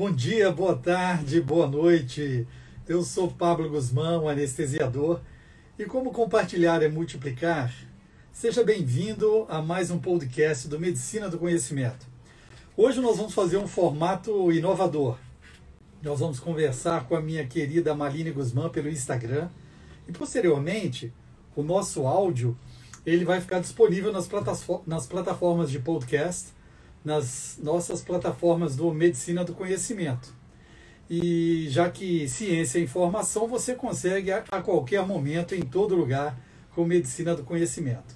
Bom dia, boa tarde, boa noite. Eu sou Pablo Guzmão, anestesiador, e como compartilhar é multiplicar, seja bem-vindo a mais um podcast do Medicina do Conhecimento. Hoje nós vamos fazer um formato inovador. Nós vamos conversar com a minha querida Maline Guzmão pelo Instagram e posteriormente o nosso áudio ele vai ficar disponível nas, nas plataformas de podcast, nas nossas plataformas do Medicina do Conhecimento. E já que ciência é informação, você consegue a, a qualquer momento, em todo lugar, com Medicina do Conhecimento.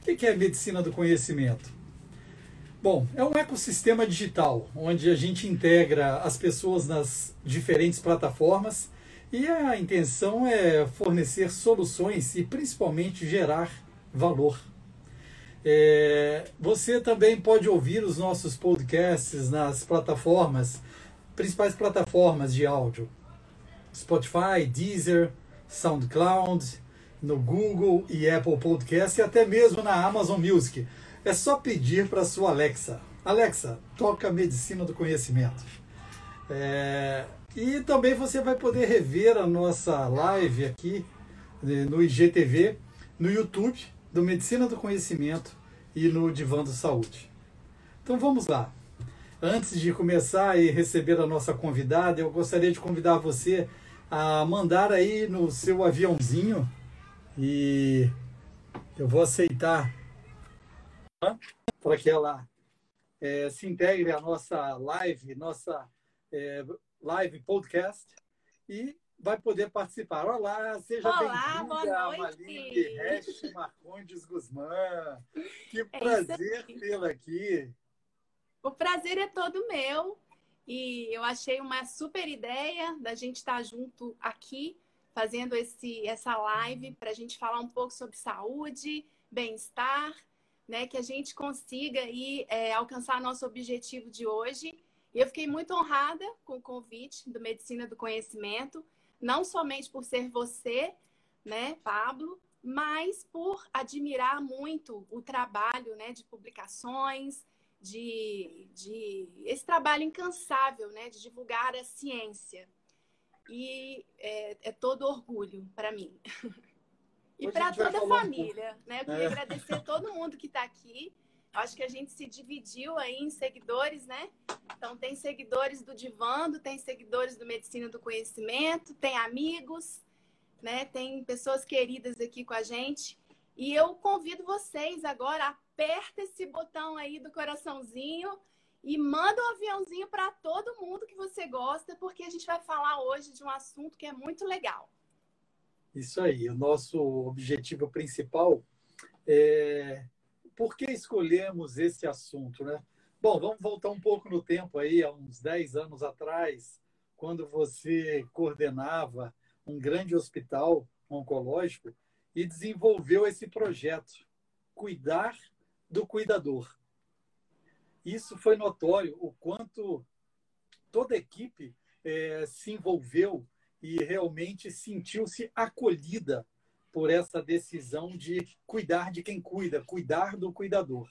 O que é Medicina do Conhecimento? Bom, é um ecossistema digital, onde a gente integra as pessoas nas diferentes plataformas e a intenção é fornecer soluções e principalmente gerar valor. É, você também pode ouvir os nossos podcasts nas plataformas, principais plataformas de áudio: Spotify, Deezer, SoundCloud, no Google e Apple Podcast e até mesmo na Amazon Music. É só pedir para sua Alexa. Alexa, toca Medicina do Conhecimento. É, e também você vai poder rever a nossa live aqui né, no IGTV, no YouTube do Medicina do Conhecimento e no Divã do Saúde. Então vamos lá. Antes de começar e receber a nossa convidada, eu gostaria de convidar você a mandar aí no seu aviãozinho e eu vou aceitar para que ela é, se integre à nossa live, nossa é, live podcast e vai poder participar. Olá, seja bem-vinda, Maline Resch Marcondes Guzmán. Que é prazer tê-la aqui. O prazer é todo meu. E eu achei uma super ideia da gente estar junto aqui, fazendo esse, essa live para a gente falar um pouco sobre saúde, bem-estar, né? Que a gente consiga aí, é, alcançar nosso objetivo de hoje. E eu fiquei muito honrada com o convite do Medicina do Conhecimento não somente por ser você, né, Pablo, mas por admirar muito o trabalho, né, de publicações, de, de esse trabalho incansável, né, de divulgar a ciência. E é, é todo orgulho para mim. e para toda a família, um né? Eu queria é. agradecer a todo mundo que está aqui. Acho que a gente se dividiu aí em seguidores, né? Então, tem seguidores do Divando, tem seguidores do Medicina do Conhecimento, tem amigos, né? Tem pessoas queridas aqui com a gente. E eu convido vocês agora, aperta esse botão aí do coraçãozinho e manda um aviãozinho para todo mundo que você gosta, porque a gente vai falar hoje de um assunto que é muito legal. Isso aí, o nosso objetivo principal é por que escolhemos esse assunto, né? Bom, vamos voltar um pouco no tempo aí, há uns 10 anos atrás, quando você coordenava um grande hospital oncológico e desenvolveu esse projeto, Cuidar do Cuidador. Isso foi notório o quanto toda a equipe é, se envolveu e realmente sentiu-se acolhida por essa decisão de cuidar de quem cuida, cuidar do cuidador.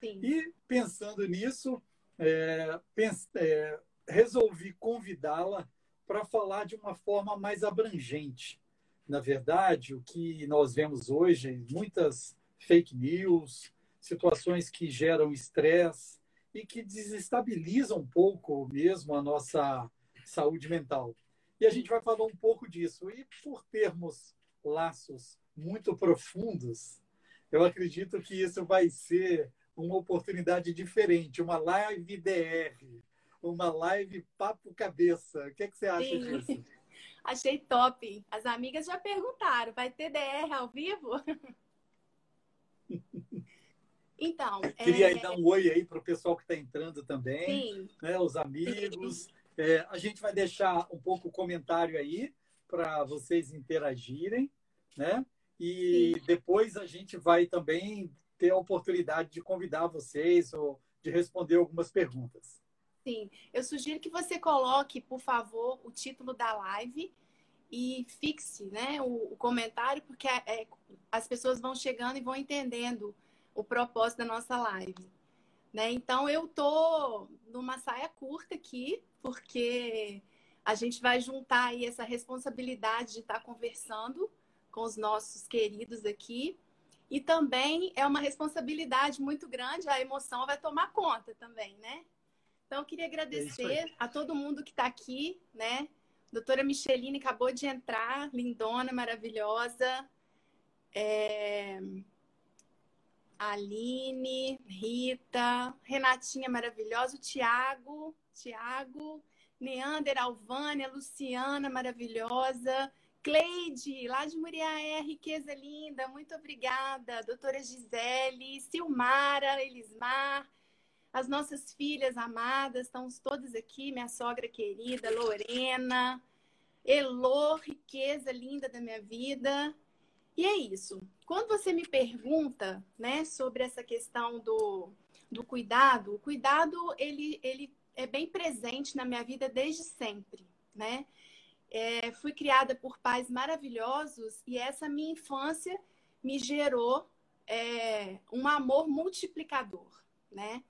Sim. E pensando nisso, é, pense, é, resolvi convidá-la para falar de uma forma mais abrangente. Na verdade, o que nós vemos hoje, muitas fake news, situações que geram estresse e que desestabilizam um pouco mesmo a nossa saúde mental. E a gente vai falar um pouco disso. E por termos laços muito profundos, eu acredito que isso vai ser uma oportunidade diferente, uma live DR, uma live papo cabeça. O que, é que você acha Sim. disso? Achei top. As amigas já perguntaram, vai ter DR ao vivo? Então. Queria é... dar um oi aí para o pessoal que está entrando também, Sim. Né, os amigos. É, a gente vai deixar um pouco o comentário aí para vocês interagirem, né? E Sim. depois a gente vai também ter a oportunidade de convidar vocês ou de responder algumas perguntas. Sim, eu sugiro que você coloque, por favor, o título da live e fixe né, o, o comentário, porque é, é, as pessoas vão chegando e vão entendendo o propósito da nossa live. Né? Então eu tô numa saia curta aqui, porque a gente vai juntar aí essa responsabilidade de estar conversando com os nossos queridos aqui. E também é uma responsabilidade muito grande, a emoção vai tomar conta também, né? Então, eu queria agradecer é a todo mundo que está aqui, né? Doutora Micheline acabou de entrar, lindona, maravilhosa. É... Aline, Rita, Renatinha maravilhosa, o Tiago, Tiago, Neander, Alvânia, Luciana maravilhosa, Cleide, lá de Muriaé, riqueza linda, muito obrigada. Doutora Gisele, Silmara, Elismar, as nossas filhas amadas, estamos todas aqui, minha sogra querida, Lorena, Elô, riqueza linda da minha vida. E é isso. Quando você me pergunta, né, sobre essa questão do, do cuidado, o cuidado ele, ele é bem presente na minha vida desde sempre, né? É, fui criada por pais maravilhosos e essa minha infância me gerou é, um amor multiplicador, né?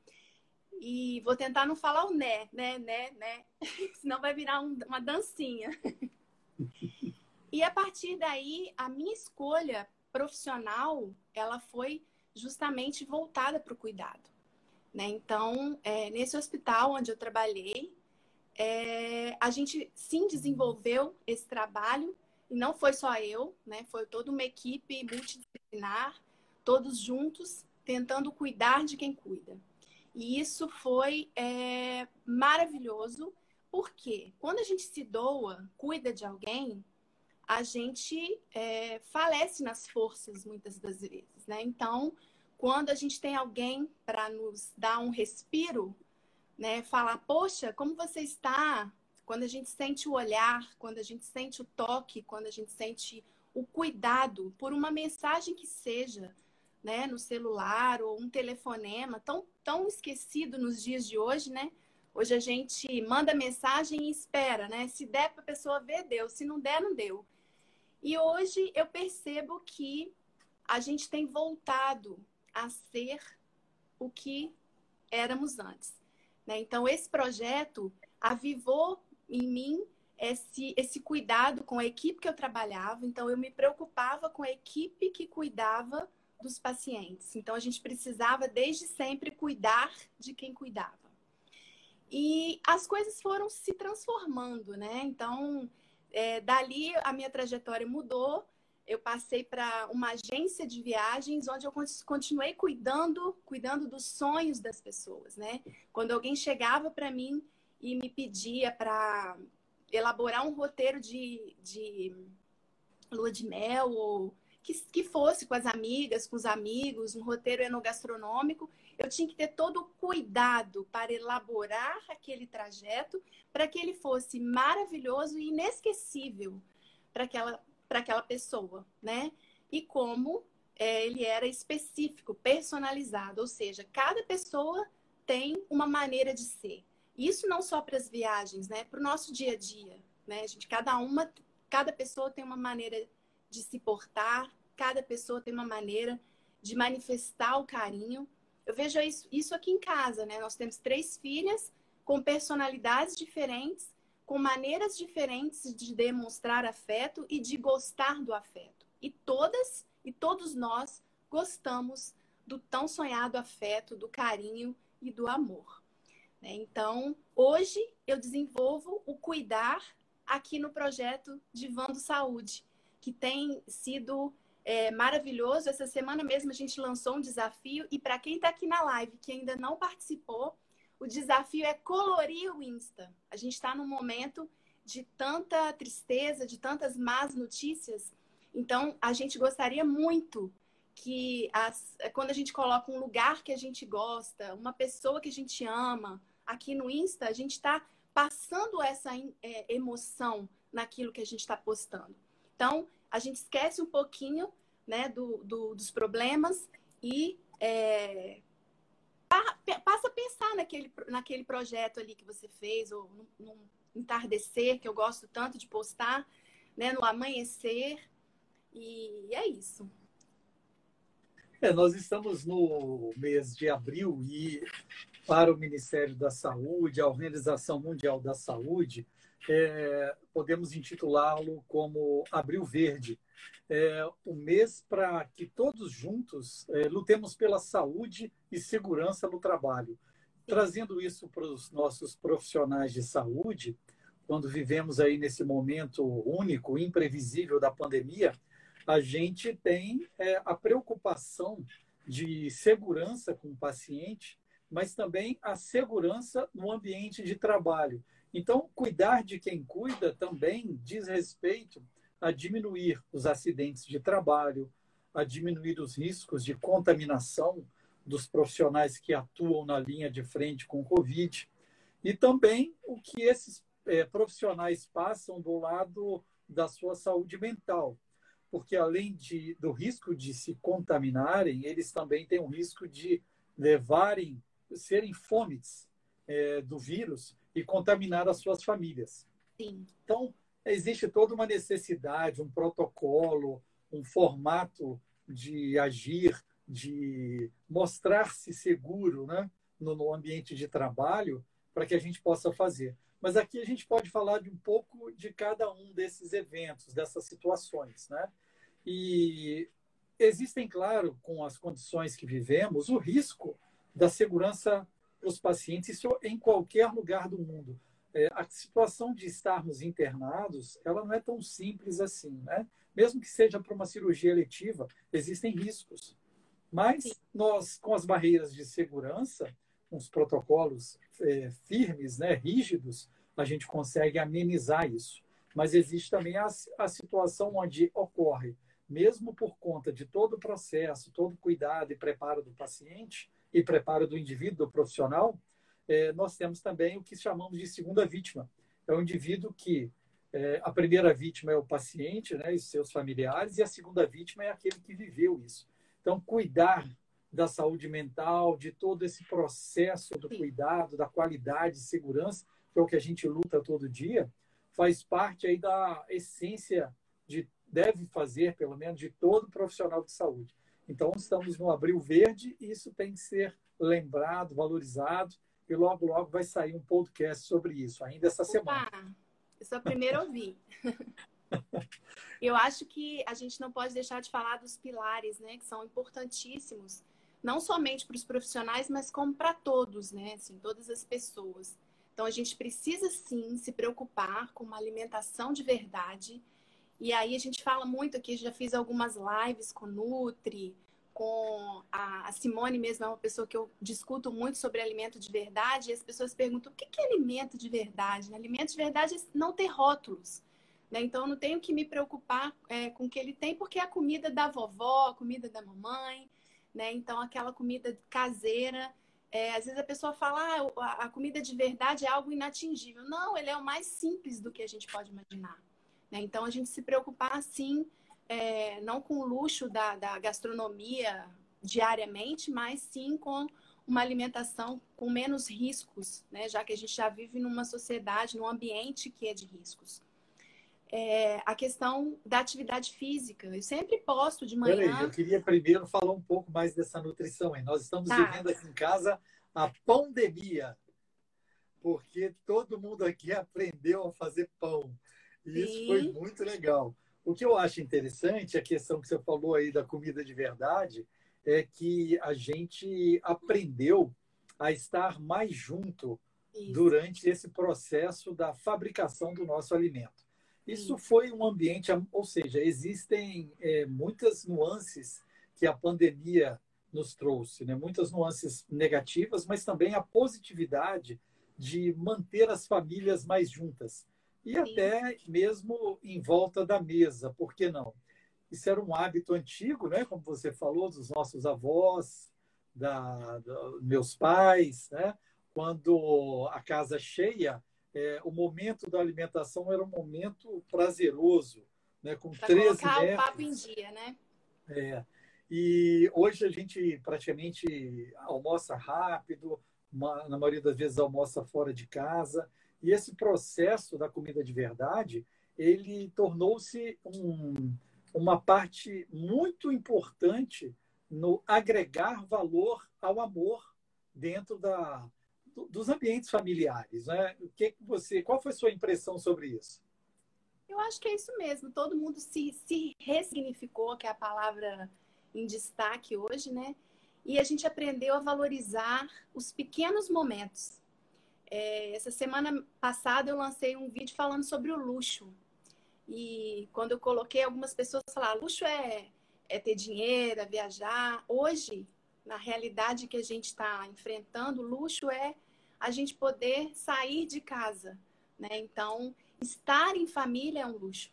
E vou tentar não falar o né, né, né, né, senão vai virar um, uma dancinha. e a partir daí, a minha escolha profissional, ela foi justamente voltada para o cuidado. Né? Então, é, nesse hospital onde eu trabalhei, é, a gente sim desenvolveu esse trabalho, e não foi só eu, né? foi toda uma equipe multidisciplinar, todos juntos, tentando cuidar de quem cuida. E isso foi é, maravilhoso, porque quando a gente se doa, cuida de alguém, a gente é, falece nas forças muitas das vezes, né? Então, quando a gente tem alguém para nos dar um respiro, né? Falar, poxa, como você está? Quando a gente sente o olhar, quando a gente sente o toque, quando a gente sente o cuidado por uma mensagem que seja, né, no celular ou um telefonema, tão, tão esquecido nos dias de hoje, né? Hoje a gente manda mensagem e espera, né? Se der para a pessoa ver, deu. Se não der, não deu. E hoje eu percebo que a gente tem voltado a ser o que éramos antes. Né? Então, esse projeto avivou em mim esse, esse cuidado com a equipe que eu trabalhava. Então, eu me preocupava com a equipe que cuidava dos pacientes. Então, a gente precisava, desde sempre, cuidar de quem cuidava. E as coisas foram se transformando, né? Então, é, dali a minha trajetória mudou. Eu passei para uma agência de viagens, onde eu continuei cuidando, cuidando dos sonhos das pessoas, né? Quando alguém chegava para mim e me pedia para elaborar um roteiro de, de lua de mel ou que, que fosse com as amigas, com os amigos, um roteiro enogastronômico, eu tinha que ter todo o cuidado para elaborar aquele trajeto para que ele fosse maravilhoso e inesquecível para aquela, para aquela pessoa, né? E como é, ele era específico, personalizado, ou seja, cada pessoa tem uma maneira de ser. Isso não só para as viagens, né? Para o nosso dia a dia, né? A gente, cada uma, cada pessoa tem uma maneira de se portar, cada pessoa tem uma maneira de manifestar o carinho. Eu vejo isso, isso aqui em casa, né? Nós temos três filhas com personalidades diferentes, com maneiras diferentes de demonstrar afeto e de gostar do afeto. E todas e todos nós gostamos do tão sonhado afeto, do carinho e do amor. Né? Então, hoje eu desenvolvo o cuidar aqui no projeto Divando Saúde, que tem sido é, maravilhoso. Essa semana mesmo a gente lançou um desafio e para quem está aqui na live que ainda não participou, o desafio é colorir o Insta. A gente está num momento de tanta tristeza, de tantas más notícias. Então, a gente gostaria muito que as, quando a gente coloca um lugar que a gente gosta, uma pessoa que a gente ama, aqui no Insta, a gente está passando essa é, emoção naquilo que a gente está postando. Então, a gente esquece um pouquinho né, do, do dos problemas e é, passa a pensar naquele, naquele projeto ali que você fez, ou no, entardecer, que eu gosto tanto de postar, né, no amanhecer. E é isso. É, nós estamos no mês de abril e para o Ministério da Saúde, a Organização Mundial da Saúde, é, podemos intitulá-lo como Abril Verde, é, um mês para que todos juntos é, lutemos pela saúde e segurança no trabalho. Trazendo isso para os nossos profissionais de saúde, quando vivemos aí nesse momento único, imprevisível da pandemia, a gente tem é, a preocupação de segurança com o paciente, mas também a segurança no ambiente de trabalho. Então, cuidar de quem cuida também diz respeito a diminuir os acidentes de trabalho, a diminuir os riscos de contaminação dos profissionais que atuam na linha de frente com o Covid, e também o que esses é, profissionais passam do lado da sua saúde mental. Porque além de, do risco de se contaminarem, eles também têm o risco de levarem, serem fomes é, do vírus e contaminar as suas famílias. Sim. Então, existe toda uma necessidade, um protocolo, um formato de agir, de mostrar-se seguro né, no, no ambiente de trabalho para que a gente possa fazer. Mas aqui a gente pode falar de um pouco de cada um desses eventos, dessas situações. Né? E existem, claro, com as condições que vivemos, o risco da segurança para os pacientes, isso em qualquer lugar do mundo. É, a situação de estarmos internados, ela não é tão simples assim, né? Mesmo que seja para uma cirurgia eletiva, existem riscos. Mas nós, com as barreiras de segurança, com os protocolos é, firmes, né, rígidos, a gente consegue amenizar isso. Mas existe também a, a situação onde ocorre mesmo por conta de todo o processo, todo o cuidado e preparo do paciente e preparo do indivíduo, do profissional, é, nós temos também o que chamamos de segunda vítima. É o indivíduo que é, a primeira vítima é o paciente né, e seus familiares, e a segunda vítima é aquele que viveu isso. Então, cuidar da saúde mental, de todo esse processo do cuidado, da qualidade, segurança, que é o que a gente luta todo dia, faz parte aí da essência de deve fazer, pelo menos, de todo profissional de saúde. Então, estamos no Abril Verde e isso tem que ser lembrado, valorizado, e logo, logo vai sair um podcast sobre isso, ainda essa Opa, semana. Eu sou a primeira a ouvir. eu acho que a gente não pode deixar de falar dos pilares, né, que são importantíssimos, não somente para os profissionais, mas como para todos, né, assim, todas as pessoas. Então, a gente precisa sim se preocupar com uma alimentação de verdade, e aí a gente fala muito aqui, já fiz algumas lives com Nutri, com a Simone mesmo, é uma pessoa que eu discuto muito sobre alimento de verdade, e as pessoas perguntam o que é alimento de verdade? Alimento de verdade é não ter rótulos. Né? Então, eu não tenho que me preocupar é, com o que ele tem, porque é a comida da vovó, a comida da mamãe, né? Então, aquela comida caseira. É, às vezes a pessoa fala, ah, a comida de verdade é algo inatingível. Não, ele é o mais simples do que a gente pode imaginar. Né? Então, a gente se preocupar, assim, é, não com o luxo da, da gastronomia diariamente, mas sim com uma alimentação com menos riscos, né? já que a gente já vive numa sociedade, num ambiente que é de riscos. É, a questão da atividade física. Eu sempre posto de manhã. Peraí, eu queria primeiro falar um pouco mais dessa nutrição. Hein? Nós estamos tá. vivendo aqui em casa a pandemia, porque todo mundo aqui aprendeu a fazer pão. E isso foi muito legal. O que eu acho interessante, a questão que você falou aí da comida de verdade, é que a gente aprendeu a estar mais junto isso. durante esse processo da fabricação do nosso alimento. Isso, isso. foi um ambiente, ou seja, existem é, muitas nuances que a pandemia nos trouxe, né? muitas nuances negativas, mas também a positividade de manter as famílias mais juntas e Sim. até mesmo em volta da mesa, por que não? Isso era um hábito antigo, né? como você falou, dos nossos avós, da, da meus pais, né? quando a casa cheia, é, o momento da alimentação era um momento prazeroso, né? com pra 13 colocar metros. o papo em dia, né? É. E hoje a gente praticamente almoça rápido, uma, na maioria das vezes almoça fora de casa. E esse processo da comida de verdade, ele tornou-se um, uma parte muito importante no agregar valor ao amor dentro da, dos ambientes familiares. Né? O que você, qual foi a sua impressão sobre isso? Eu acho que é isso mesmo. Todo mundo se, se ressignificou, que é a palavra em destaque hoje, né? E a gente aprendeu a valorizar os pequenos momentos. É, essa semana passada eu lancei um vídeo falando sobre o luxo. E quando eu coloquei, algumas pessoas falaram: luxo é, é ter dinheiro, é viajar. Hoje, na realidade que a gente está enfrentando, luxo é a gente poder sair de casa. Né? Então, estar em família é um luxo.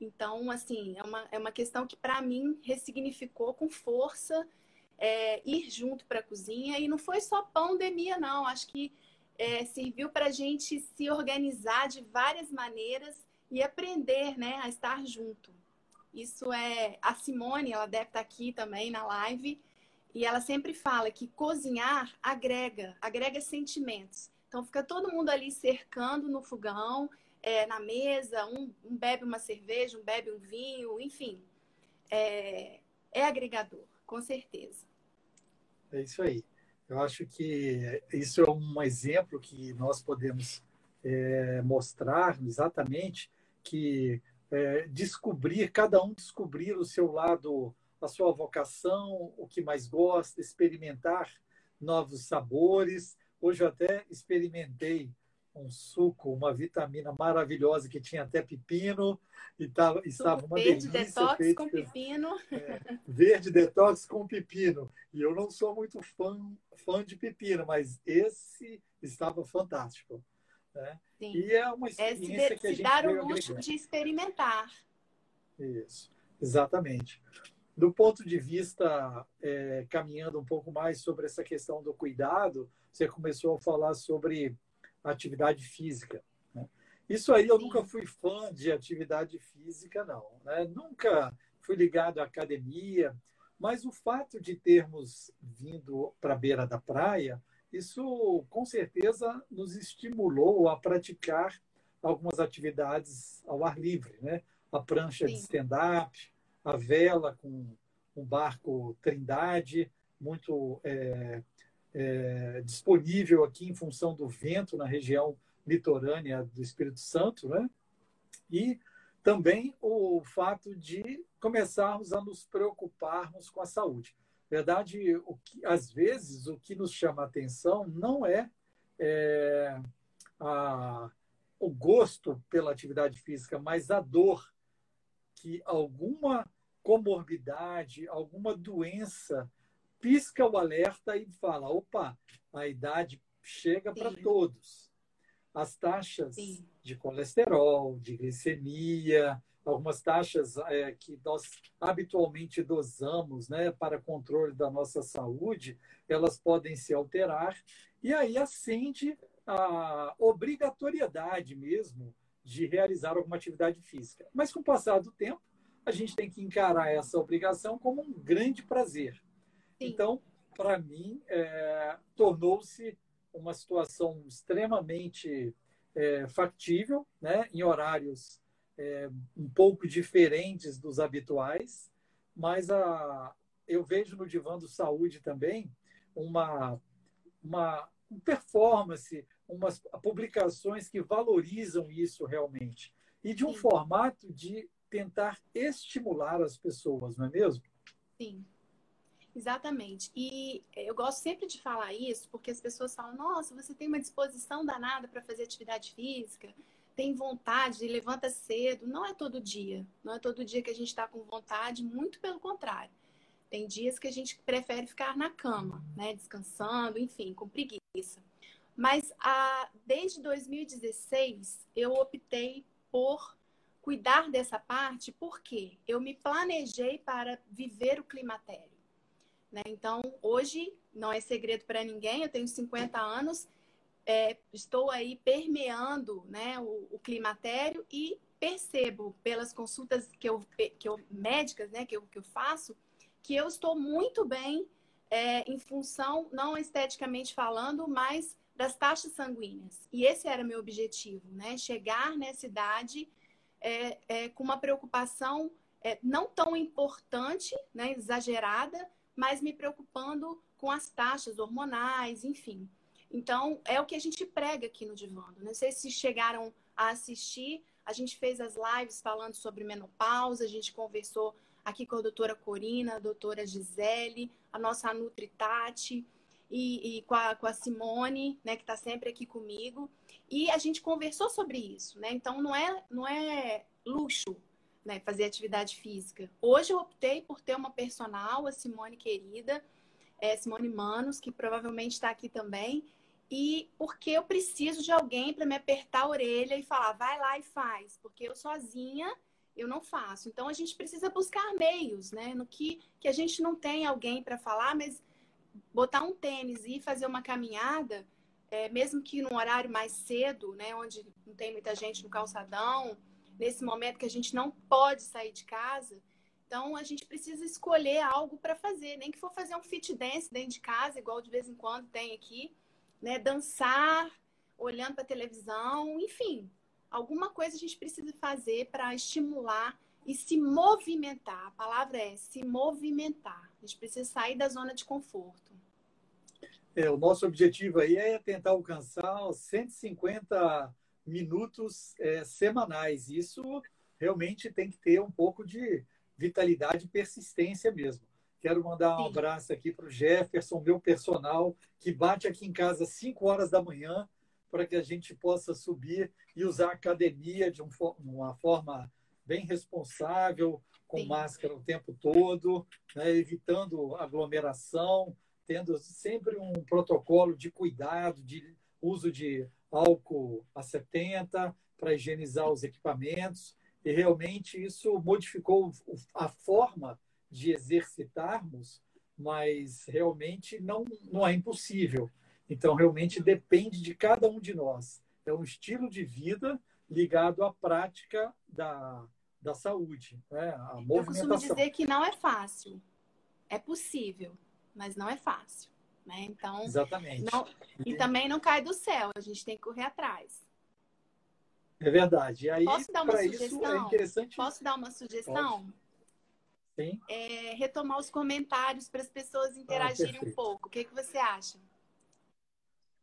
Então, assim, é uma, é uma questão que para mim ressignificou com força é, ir junto para a cozinha. E não foi só pandemia, não. Acho que é, serviu para a gente se organizar de várias maneiras e aprender né, a estar junto. Isso é. A Simone, ela deve estar tá aqui também na live, e ela sempre fala que cozinhar agrega, agrega sentimentos. Então fica todo mundo ali cercando no fogão, é, na mesa, um, um, bebe uma cerveja, um bebe um vinho, enfim. É, é agregador, com certeza. É isso aí. Eu acho que isso é um exemplo que nós podemos é, mostrar exatamente que é, descobrir, cada um descobrir o seu lado, a sua vocação, o que mais gosta, experimentar novos sabores. Hoje eu até experimentei um suco, uma vitamina maravilhosa que tinha até pepino e tava, estava uma verde delícia. detox feito, com pepino. É, verde detox com pepino. E eu não sou muito fã, fã de pepino, mas esse estava fantástico. Né? E é uma experiência é se, que a gente se dar o luxo de experimentar. Isso, exatamente. Do ponto de vista, é, caminhando um pouco mais sobre essa questão do cuidado, você começou a falar sobre atividade física. Né? Isso aí eu nunca fui fã de atividade física, não. Né? Nunca fui ligado à academia, mas o fato de termos vindo para a beira da praia isso com certeza nos estimulou a praticar algumas atividades ao ar livre, né? A prancha Sim. de stand-up, a vela com um barco Trindade, muito é, é, disponível aqui em função do vento na região litorânea do Espírito Santo, né? E também o fato de começarmos a nos preocuparmos com a saúde verdade, o que, às vezes, o que nos chama a atenção não é, é a, o gosto pela atividade física, mas a dor que alguma comorbidade, alguma doença pisca o alerta e fala: opa, a idade chega para todos. As taxas Sim. de colesterol, de glicemia, algumas taxas é, que nós habitualmente dosamos né, para controle da nossa saúde, elas podem se alterar, e aí acende a obrigatoriedade mesmo de realizar alguma atividade física. Mas com o passar do tempo, a gente tem que encarar essa obrigação como um grande prazer. Sim. Então, para mim, é, tornou-se uma situação extremamente é, factível, né, em horários é, um pouco diferentes dos habituais, mas a, eu vejo no Divã do Saúde também uma, uma performance, umas publicações que valorizam isso realmente. E de um Sim. formato de tentar estimular as pessoas, não é mesmo? Sim. Exatamente. E eu gosto sempre de falar isso, porque as pessoas falam: nossa, você tem uma disposição danada para fazer atividade física, tem vontade, levanta cedo. Não é todo dia. Não é todo dia que a gente está com vontade, muito pelo contrário. Tem dias que a gente prefere ficar na cama, né? Descansando, enfim, com preguiça. Mas a, desde 2016 eu optei por cuidar dessa parte porque eu me planejei para viver o climatério. Né? Então, hoje, não é segredo para ninguém, eu tenho 50 anos é, estou aí permeando né, o, o, climatério e percebo pelas consultas que eu, que eu médicas né, que, eu, que eu faço que eu estou muito bem é, em função, não esteticamente falando, mas das taxas sanguíneas. E esse era meu objetivo, né? Chegar nessa idade é, é, com uma preocupação é, não tão importante, né, exagerada, mas me preocupando com as taxas hormonais, enfim. Então, é o que a gente prega aqui no Divando. Não sei se chegaram a assistir, a gente fez as lives falando sobre menopausa, a gente conversou aqui com a doutora Corina, a doutora Gisele, a nossa Nutri Tati e, e com, a, com, a, Simone, né, que está sempre aqui comigo. E a gente conversou sobre isso, né? Então, não é, não é luxo né, fazer atividade física. Hoje eu optei por ter uma personal, a Simone querida, é, Simone Manos, que provavelmente está aqui também, e porque eu preciso de alguém para me apertar a orelha e falar, vai lá e faz, porque eu sozinha eu não faço. Então a gente precisa buscar meios, né? No que, que a gente não tem alguém para falar, mas botar um tênis e fazer uma caminhada, é, mesmo que num horário mais cedo, né? Onde não tem muita gente no calçadão, nesse momento que a gente não pode sair de casa. Então a gente precisa escolher algo para fazer, nem que for fazer um fit dance dentro de casa, igual de vez em quando tem aqui, né? Dançar, olhando para televisão, enfim, alguma coisa a gente precisa fazer para estimular e se movimentar. A palavra é se movimentar. A gente precisa sair da zona de conforto. É, o nosso objetivo aí é tentar alcançar 150 minutos é, semanais. Isso realmente tem que ter um pouco de vitalidade e persistência mesmo. Quero mandar um Sim. abraço aqui para o Jefferson, meu personal, que bate aqui em casa às 5 horas da manhã para que a gente possa subir e usar a academia de uma forma bem responsável, com Sim. máscara o tempo todo, né, evitando aglomeração, tendo sempre um protocolo de cuidado, de uso de álcool a 70 para higienizar os equipamentos. E realmente isso modificou a forma de exercitarmos, mas realmente não, não é impossível. Então, realmente depende de cada um de nós. É um estilo de vida ligado à prática da, da saúde, né? a movimentação. Eu costumo dizer que não é fácil. É possível, mas não é fácil. Né? Então, Exatamente. Não, e também não cai do céu, a gente tem que correr atrás. É verdade. E aí, Posso dar uma sugestão? é interessante... Posso dar uma sugestão? Sim. É, retomar os comentários para as pessoas interagirem ah, um pouco. O que, que você acha?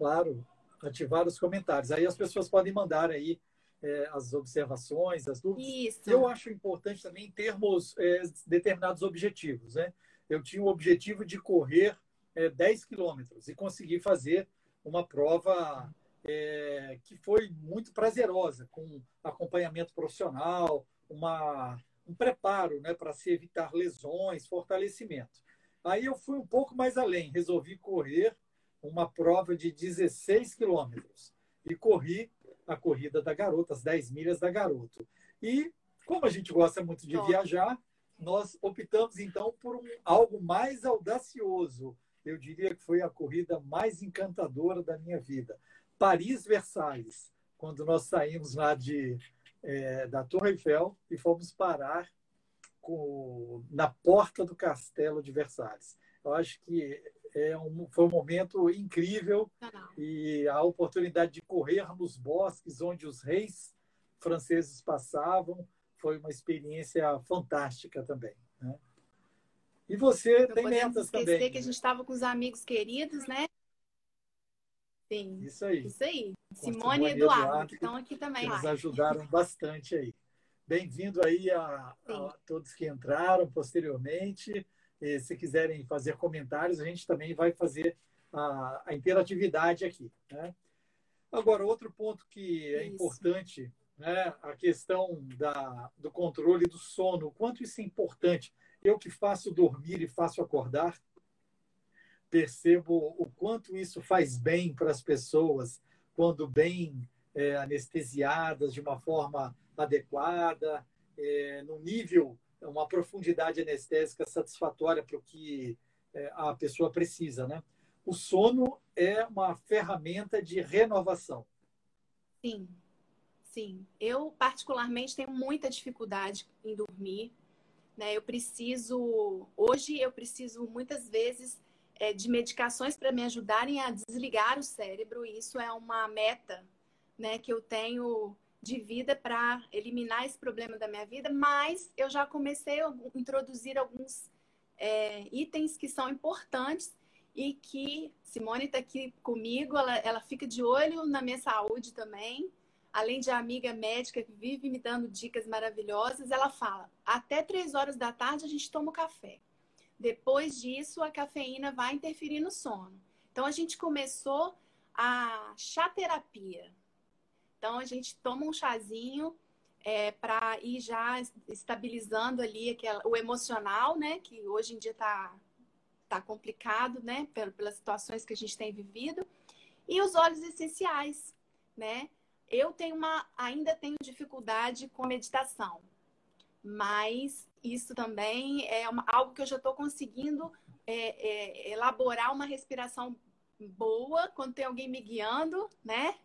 claro, ativar os comentários. Aí as pessoas podem mandar aí é, as observações, as dúvidas. Isso. Eu acho importante também termos é, determinados objetivos. Né? Eu tinha o objetivo de correr é, 10 quilômetros e conseguir fazer uma prova é, que foi muito prazerosa, com acompanhamento profissional, uma, um preparo né, para se evitar lesões, fortalecimento. Aí eu fui um pouco mais além, resolvi correr uma prova de 16 quilômetros e corri a corrida da garota, as 10 milhas da garoto. E como a gente gosta muito de viajar, nós optamos então por um, algo mais audacioso. Eu diria que foi a corrida mais encantadora da minha vida. Paris-Versalhes, quando nós saímos lá de, é, da Torre Eiffel e fomos parar com, na porta do castelo de Versalhes. Eu acho que é um, foi um momento incrível e a oportunidade de correr nos bosques onde os reis franceses passavam foi uma experiência fantástica também. Né? E você Não tem metas também. que a gente estava com os amigos queridos, né? Sim. Isso aí. Isso aí. Simone, e Eduardo, Eduardo, que estão aqui também. nos ajudaram bastante aí. Bem-vindo aí a, a todos que entraram posteriormente se quiserem fazer comentários, a gente também vai fazer a, a interatividade aqui. Né? Agora, outro ponto que é isso. importante, né, a questão da, do controle do sono, o quanto isso é importante. Eu que faço dormir e faço acordar, percebo o quanto isso faz bem para as pessoas quando bem é, anestesiadas de uma forma adequada, é, no nível uma profundidade anestésica satisfatória para o que é, a pessoa precisa, né? O sono é uma ferramenta de renovação. Sim, sim. Eu particularmente tenho muita dificuldade em dormir. Né? Eu preciso, hoje eu preciso muitas vezes é, de medicações para me ajudarem a desligar o cérebro. E isso é uma meta, né, que eu tenho de vida para eliminar esse problema da minha vida, mas eu já comecei a introduzir alguns é, itens que são importantes e que Simone está aqui comigo, ela, ela fica de olho na minha saúde também. Além de amiga médica que vive me dando dicas maravilhosas, ela fala: até três horas da tarde a gente toma o café. Depois disso, a cafeína vai interferir no sono. Então, a gente começou a chá terapia. Então, a gente toma um chazinho é, para ir já estabilizando ali aquela, o emocional, né? Que hoje em dia está tá complicado, né? Pelas situações que a gente tem vivido. E os óleos essenciais, né? Eu tenho uma, ainda tenho dificuldade com meditação, mas isso também é uma, algo que eu já estou conseguindo é, é, elaborar uma respiração boa quando tem alguém me guiando, né?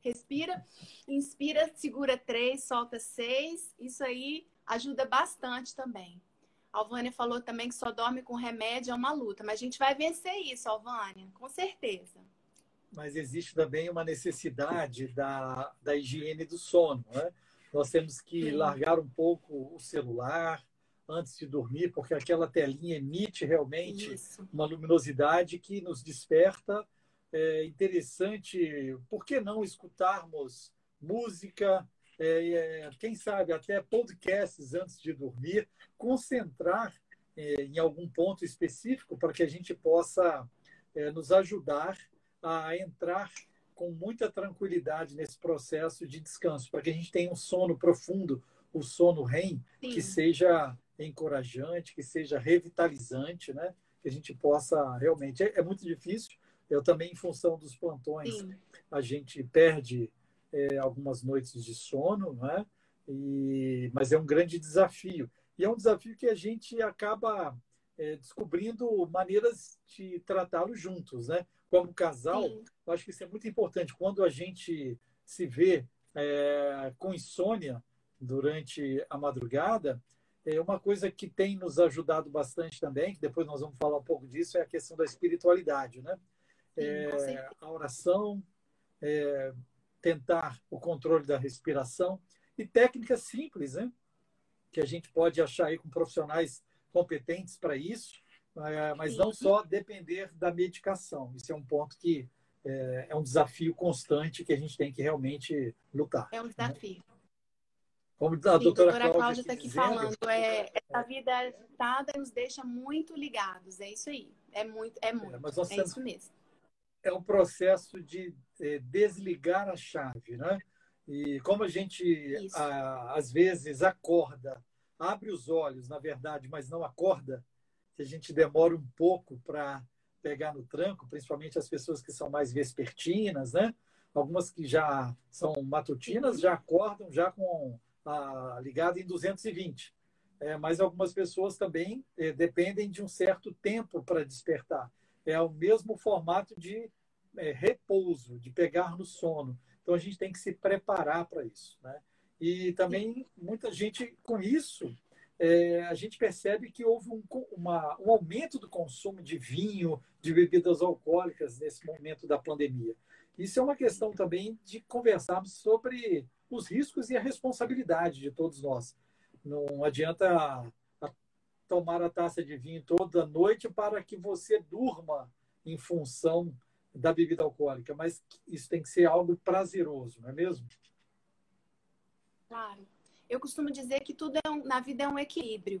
Respira, inspira, segura três, solta seis. Isso aí ajuda bastante também. A Alvânia falou também que só dorme com remédio, é uma luta. Mas a gente vai vencer isso, Alvânia, com certeza. Mas existe também uma necessidade da, da higiene do sono, né? Nós temos que largar um pouco o celular antes de dormir, porque aquela telinha emite realmente isso. uma luminosidade que nos desperta é interessante, por que não escutarmos música, é, é, quem sabe até podcasts antes de dormir, concentrar é, em algum ponto específico para que a gente possa é, nos ajudar a entrar com muita tranquilidade nesse processo de descanso, para que a gente tenha um sono profundo, o sono REM, Sim. que seja encorajante, que seja revitalizante, né? que a gente possa realmente. É, é muito difícil, eu também, em função dos plantões, Sim. a gente perde é, algumas noites de sono, né? E, mas é um grande desafio. E é um desafio que a gente acaba é, descobrindo maneiras de tratá-lo juntos, né? Como casal, Sim. eu acho que isso é muito importante. Quando a gente se vê é, com insônia durante a madrugada, é uma coisa que tem nos ajudado bastante também, que depois nós vamos falar um pouco disso, é a questão da espiritualidade, né? é, a oração, é, tentar o controle da respiração e técnicas simples, né? Que a gente pode achar aí com profissionais competentes para isso, mas não só depender da medicação. Isso é um ponto que é, é, um desafio constante que a gente tem que realmente lutar. É um desafio. Né? Como a Sim, doutora, doutora Cláudia está aqui dizendo, falando, é, essa vida agitada nos deixa muito ligados. É isso aí. É muito, é, é muito. É, é isso mesmo é um processo de é, desligar a chave, né? E como a gente a, às vezes acorda, abre os olhos, na verdade, mas não acorda, que a gente demora um pouco para pegar no tranco, principalmente as pessoas que são mais vespertinas, né? Algumas que já são matutinas já acordam já com a ligada em 220. É, mas algumas pessoas também é, dependem de um certo tempo para despertar é o mesmo formato de é, repouso, de pegar no sono. Então a gente tem que se preparar para isso. Né? E também muita gente, com isso, é, a gente percebe que houve um, uma, um aumento do consumo de vinho, de bebidas alcoólicas nesse momento da pandemia. Isso é uma questão também de conversarmos sobre os riscos e a responsabilidade de todos nós. Não adianta tomar a taça de vinho toda noite para que você durma em função da bebida alcoólica, mas isso tem que ser algo prazeroso, não é mesmo? Claro. Eu costumo dizer que tudo é um, na vida é um equilíbrio,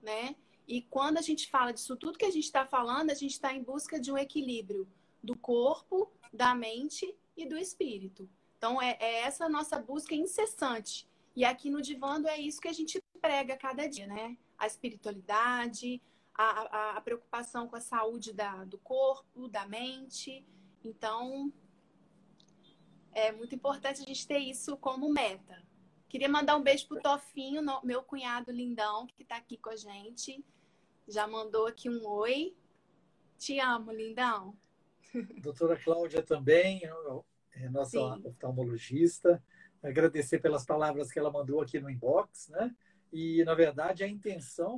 né? E quando a gente fala disso tudo que a gente está falando, a gente está em busca de um equilíbrio do corpo, da mente e do espírito. Então é, é essa nossa busca incessante. E aqui no Divando é isso que a gente prega cada dia, né? a espiritualidade, a, a, a preocupação com a saúde da, do corpo, da mente. Então, é muito importante a gente ter isso como meta. Queria mandar um beijo pro Tofinho, meu cunhado lindão, que está aqui com a gente. Já mandou aqui um oi. Te amo, lindão. Doutora Cláudia também, é nossa Sim. oftalmologista. Agradecer pelas palavras que ela mandou aqui no inbox, né? E, na verdade, a intenção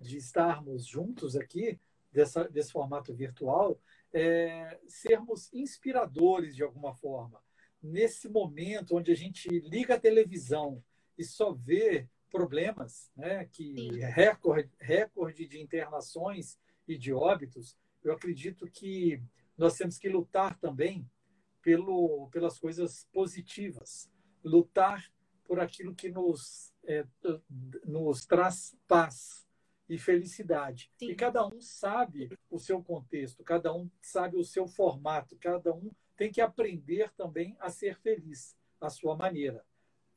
de estarmos juntos aqui, dessa, desse formato virtual, é sermos inspiradores de alguma forma. Nesse momento onde a gente liga a televisão e só vê problemas, né, que recorde, recorde de internações e de óbitos, eu acredito que nós temos que lutar também pelo, pelas coisas positivas, lutar por aquilo que nos, é, nos traz paz e felicidade. Sim. E cada um sabe o seu contexto, cada um sabe o seu formato, cada um tem que aprender também a ser feliz à sua maneira.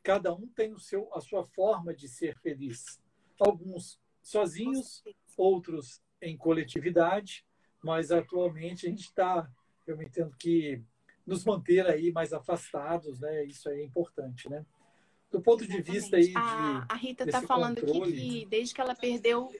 Cada um tem o seu, a sua forma de ser feliz. Alguns sozinhos, outros em coletividade, mas atualmente a gente está, eu me entendo que nos manter aí mais afastados, né? Isso é importante, né? Do ponto Exatamente. de vista aí de a, a Rita está falando aqui que desde que ela perdeu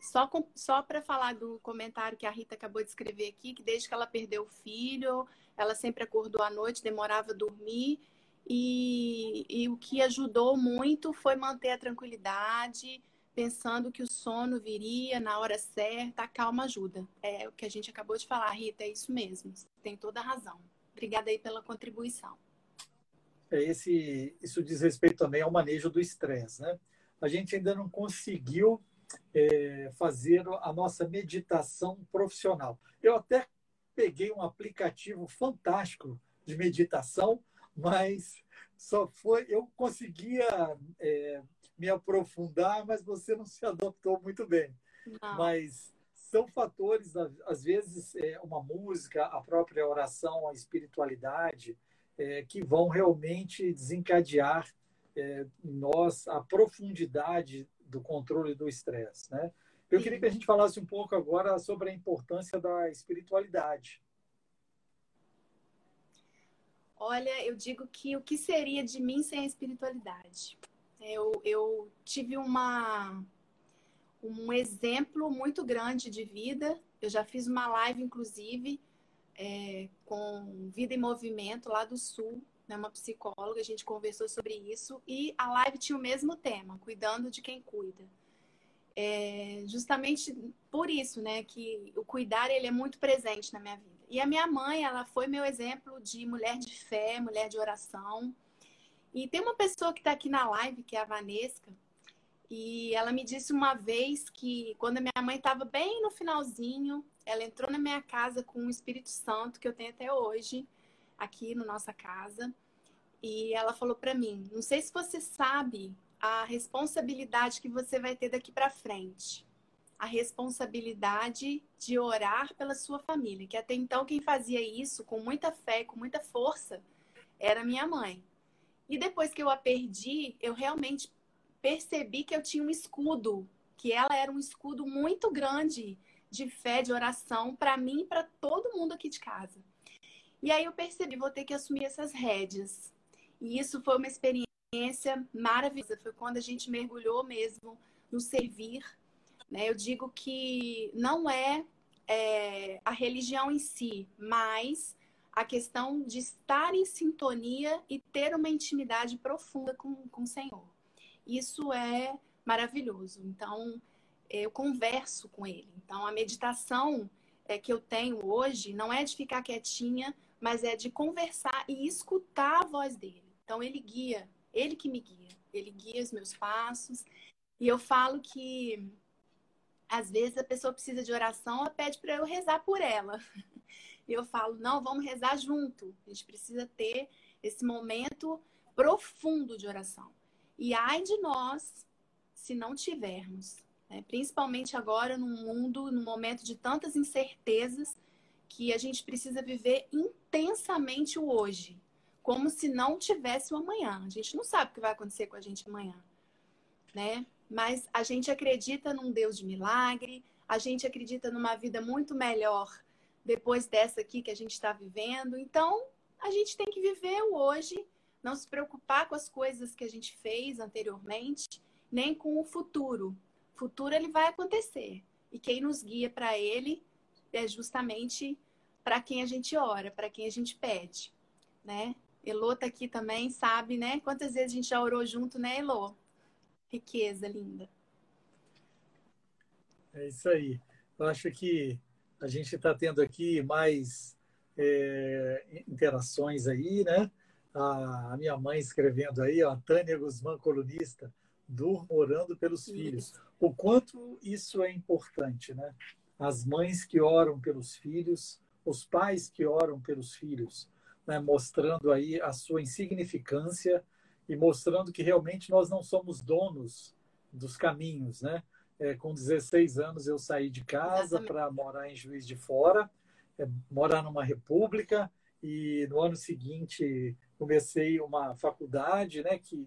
só, só para falar do comentário que a Rita acabou de escrever aqui, que desde que ela perdeu o filho, ela sempre acordou à noite, demorava a dormir. E, e o que ajudou muito foi manter a tranquilidade, pensando que o sono viria na hora certa, a calma ajuda. É o que a gente acabou de falar, Rita, é isso mesmo. Tem toda a razão. Obrigada aí pela contribuição. É esse, isso diz respeito também ao manejo do estresse, né? A gente ainda não conseguiu é, fazer a nossa meditação profissional. Eu até peguei um aplicativo fantástico de meditação, mas só foi eu conseguia é, me aprofundar, mas você não se adaptou muito bem. Não. Mas são fatores, às vezes, é, uma música, a própria oração, a espiritualidade, é, que vão realmente desencadear é, em nós a profundidade do controle do estresse, né? Eu Sim. queria que a gente falasse um pouco agora sobre a importância da espiritualidade. Olha, eu digo que o que seria de mim sem a espiritualidade? Eu, eu tive uma um exemplo muito grande de vida. Eu já fiz uma live, inclusive, é, com Vida em Movimento lá do Sul, né, uma psicóloga, a gente conversou sobre isso e a live tinha o mesmo tema, cuidando de quem cuida. É, justamente por isso, né, que o cuidar ele é muito presente na minha vida. E a minha mãe, ela foi meu exemplo de mulher de fé, mulher de oração. E tem uma pessoa que está aqui na live, que é a Vanesca, e ela me disse uma vez que quando a minha mãe estava bem no finalzinho, ela entrou na minha casa com o Espírito Santo, que eu tenho até hoje aqui na nossa casa. E ela falou para mim: "Não sei se você sabe a responsabilidade que você vai ter daqui para frente. A responsabilidade de orar pela sua família, que até então quem fazia isso com muita fé, com muita força, era minha mãe. E depois que eu a perdi, eu realmente percebi que eu tinha um escudo, que ela era um escudo muito grande de fé, de oração para mim e para todo mundo aqui de casa. E aí eu percebi, vou ter que assumir essas rédeas. E isso foi uma experiência maravilhosa. Foi quando a gente mergulhou mesmo no servir. Né? Eu digo que não é, é a religião em si, mas a questão de estar em sintonia e ter uma intimidade profunda com, com o Senhor. Isso é maravilhoso. Então, eu converso com Ele. Então, a meditação é, que eu tenho hoje não é de ficar quietinha mas é de conversar e escutar a voz dele. Então ele guia, ele que me guia, ele guia os meus passos. E eu falo que às vezes a pessoa precisa de oração, ela pede para eu rezar por ela. E eu falo, não, vamos rezar junto. A gente precisa ter esse momento profundo de oração. E ai de nós se não tivermos, né? principalmente agora num mundo, num momento de tantas incertezas, que a gente precisa viver intensamente o hoje, como se não tivesse o amanhã. A gente não sabe o que vai acontecer com a gente amanhã, né? Mas a gente acredita num Deus de milagre, a gente acredita numa vida muito melhor depois dessa aqui que a gente está vivendo. Então, a gente tem que viver o hoje, não se preocupar com as coisas que a gente fez anteriormente, nem com o futuro. O futuro ele vai acontecer. E quem nos guia para ele é justamente para quem a gente ora, para quem a gente pede, né? Elô tá aqui também, sabe, né? Quantas vezes a gente já orou junto, né, Elô? Riqueza linda. É isso aí. Eu acho que a gente está tendo aqui mais é, interações aí, né? a, minha mãe escrevendo aí, ó, Tânia Guzmán, colunista, durmo orando pelos isso. filhos. O quanto isso é importante, né? As mães que oram pelos filhos, os pais que oram pelos filhos, né? mostrando aí a sua insignificância e mostrando que realmente nós não somos donos dos caminhos, né? É, com 16 anos eu saí de casa para morar em Juiz de Fora, é, morar numa república e no ano seguinte comecei uma faculdade, né, que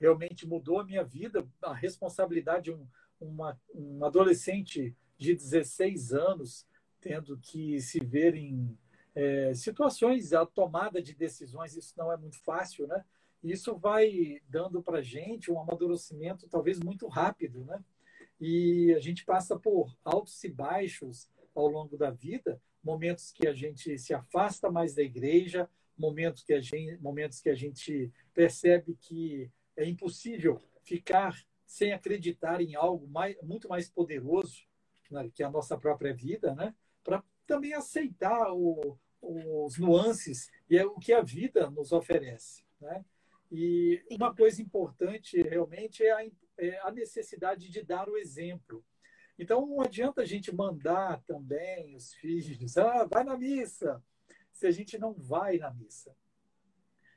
realmente mudou a minha vida, a responsabilidade de um, uma, um adolescente de 16 anos tendo que se ver em é, situações, a tomada de decisões, isso não é muito fácil, né? Isso vai dando para gente um amadurecimento talvez muito rápido, né? E a gente passa por altos e baixos ao longo da vida, momentos que a gente se afasta mais da igreja, momentos que a gente, momentos que a gente percebe que é impossível ficar sem acreditar em algo mais, muito mais poderoso né, que a nossa própria vida, né? Para também aceitar o, os nuances e é o que a vida nos oferece, né? E uma coisa importante realmente é a, é a necessidade de dar o exemplo. Então não adianta a gente mandar também os filhos, ah, vai na missa, se a gente não vai na missa,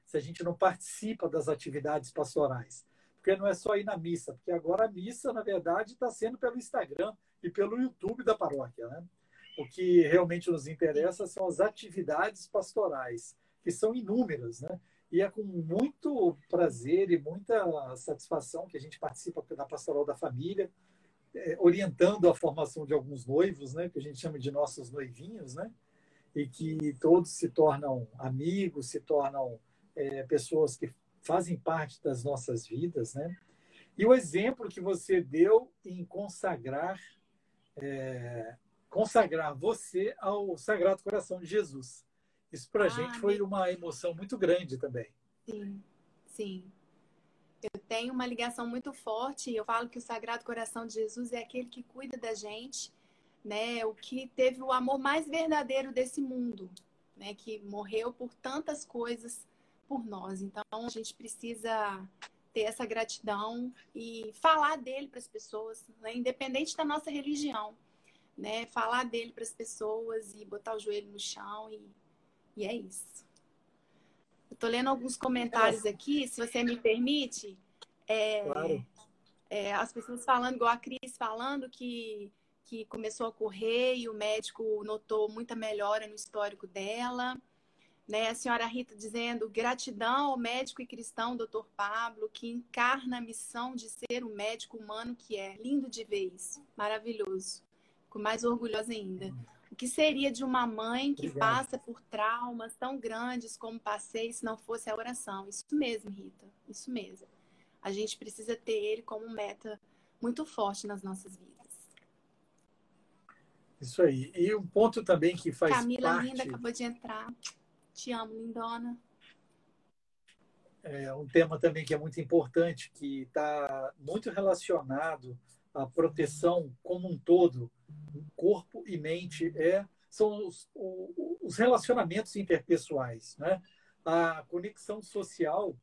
se a gente não participa das atividades pastorais. Porque não é só ir na missa, porque agora a missa, na verdade, está sendo pelo Instagram e pelo YouTube da paróquia. Né? O que realmente nos interessa são as atividades pastorais, que são inúmeras. Né? E é com muito prazer e muita satisfação que a gente participa da Pastoral da Família, é, orientando a formação de alguns noivos, né? que a gente chama de nossos noivinhos, né? e que todos se tornam amigos, se tornam é, pessoas que fazem parte das nossas vidas, né? E o exemplo que você deu em consagrar é, consagrar você ao Sagrado Coração de Jesus. Isso para a ah, gente foi uma emoção muito grande também. Sim, sim. Eu tenho uma ligação muito forte. Eu falo que o Sagrado Coração de Jesus é aquele que cuida da gente né, o que teve o amor mais verdadeiro desse mundo, né, que morreu por tantas coisas por nós. Então a gente precisa ter essa gratidão e falar dele para as pessoas, né, independente da nossa religião, né, falar dele para as pessoas e botar o joelho no chão e, e é isso. Eu tô lendo alguns comentários aqui, se você me permite. É, claro. É, as pessoas falando, igual a Cris falando, que que começou a correr e o médico notou muita melhora no histórico dela. Né? A senhora Rita dizendo gratidão ao médico e cristão Dr. Pablo, que encarna a missão de ser o médico humano que é. Lindo de ver isso. Maravilhoso. Fico mais orgulhosa ainda. O que seria de uma mãe que Obrigado. passa por traumas tão grandes como passei se não fosse a oração? Isso mesmo, Rita. Isso mesmo. A gente precisa ter ele como meta muito forte nas nossas vidas. Isso aí. E um ponto também que faz Camila parte... linda acabou de entrar. Te amo, lindona. É um tema também que é muito importante, que está muito relacionado à proteção como um todo, corpo e mente, é, são os, os relacionamentos interpessoais. Né? A conexão social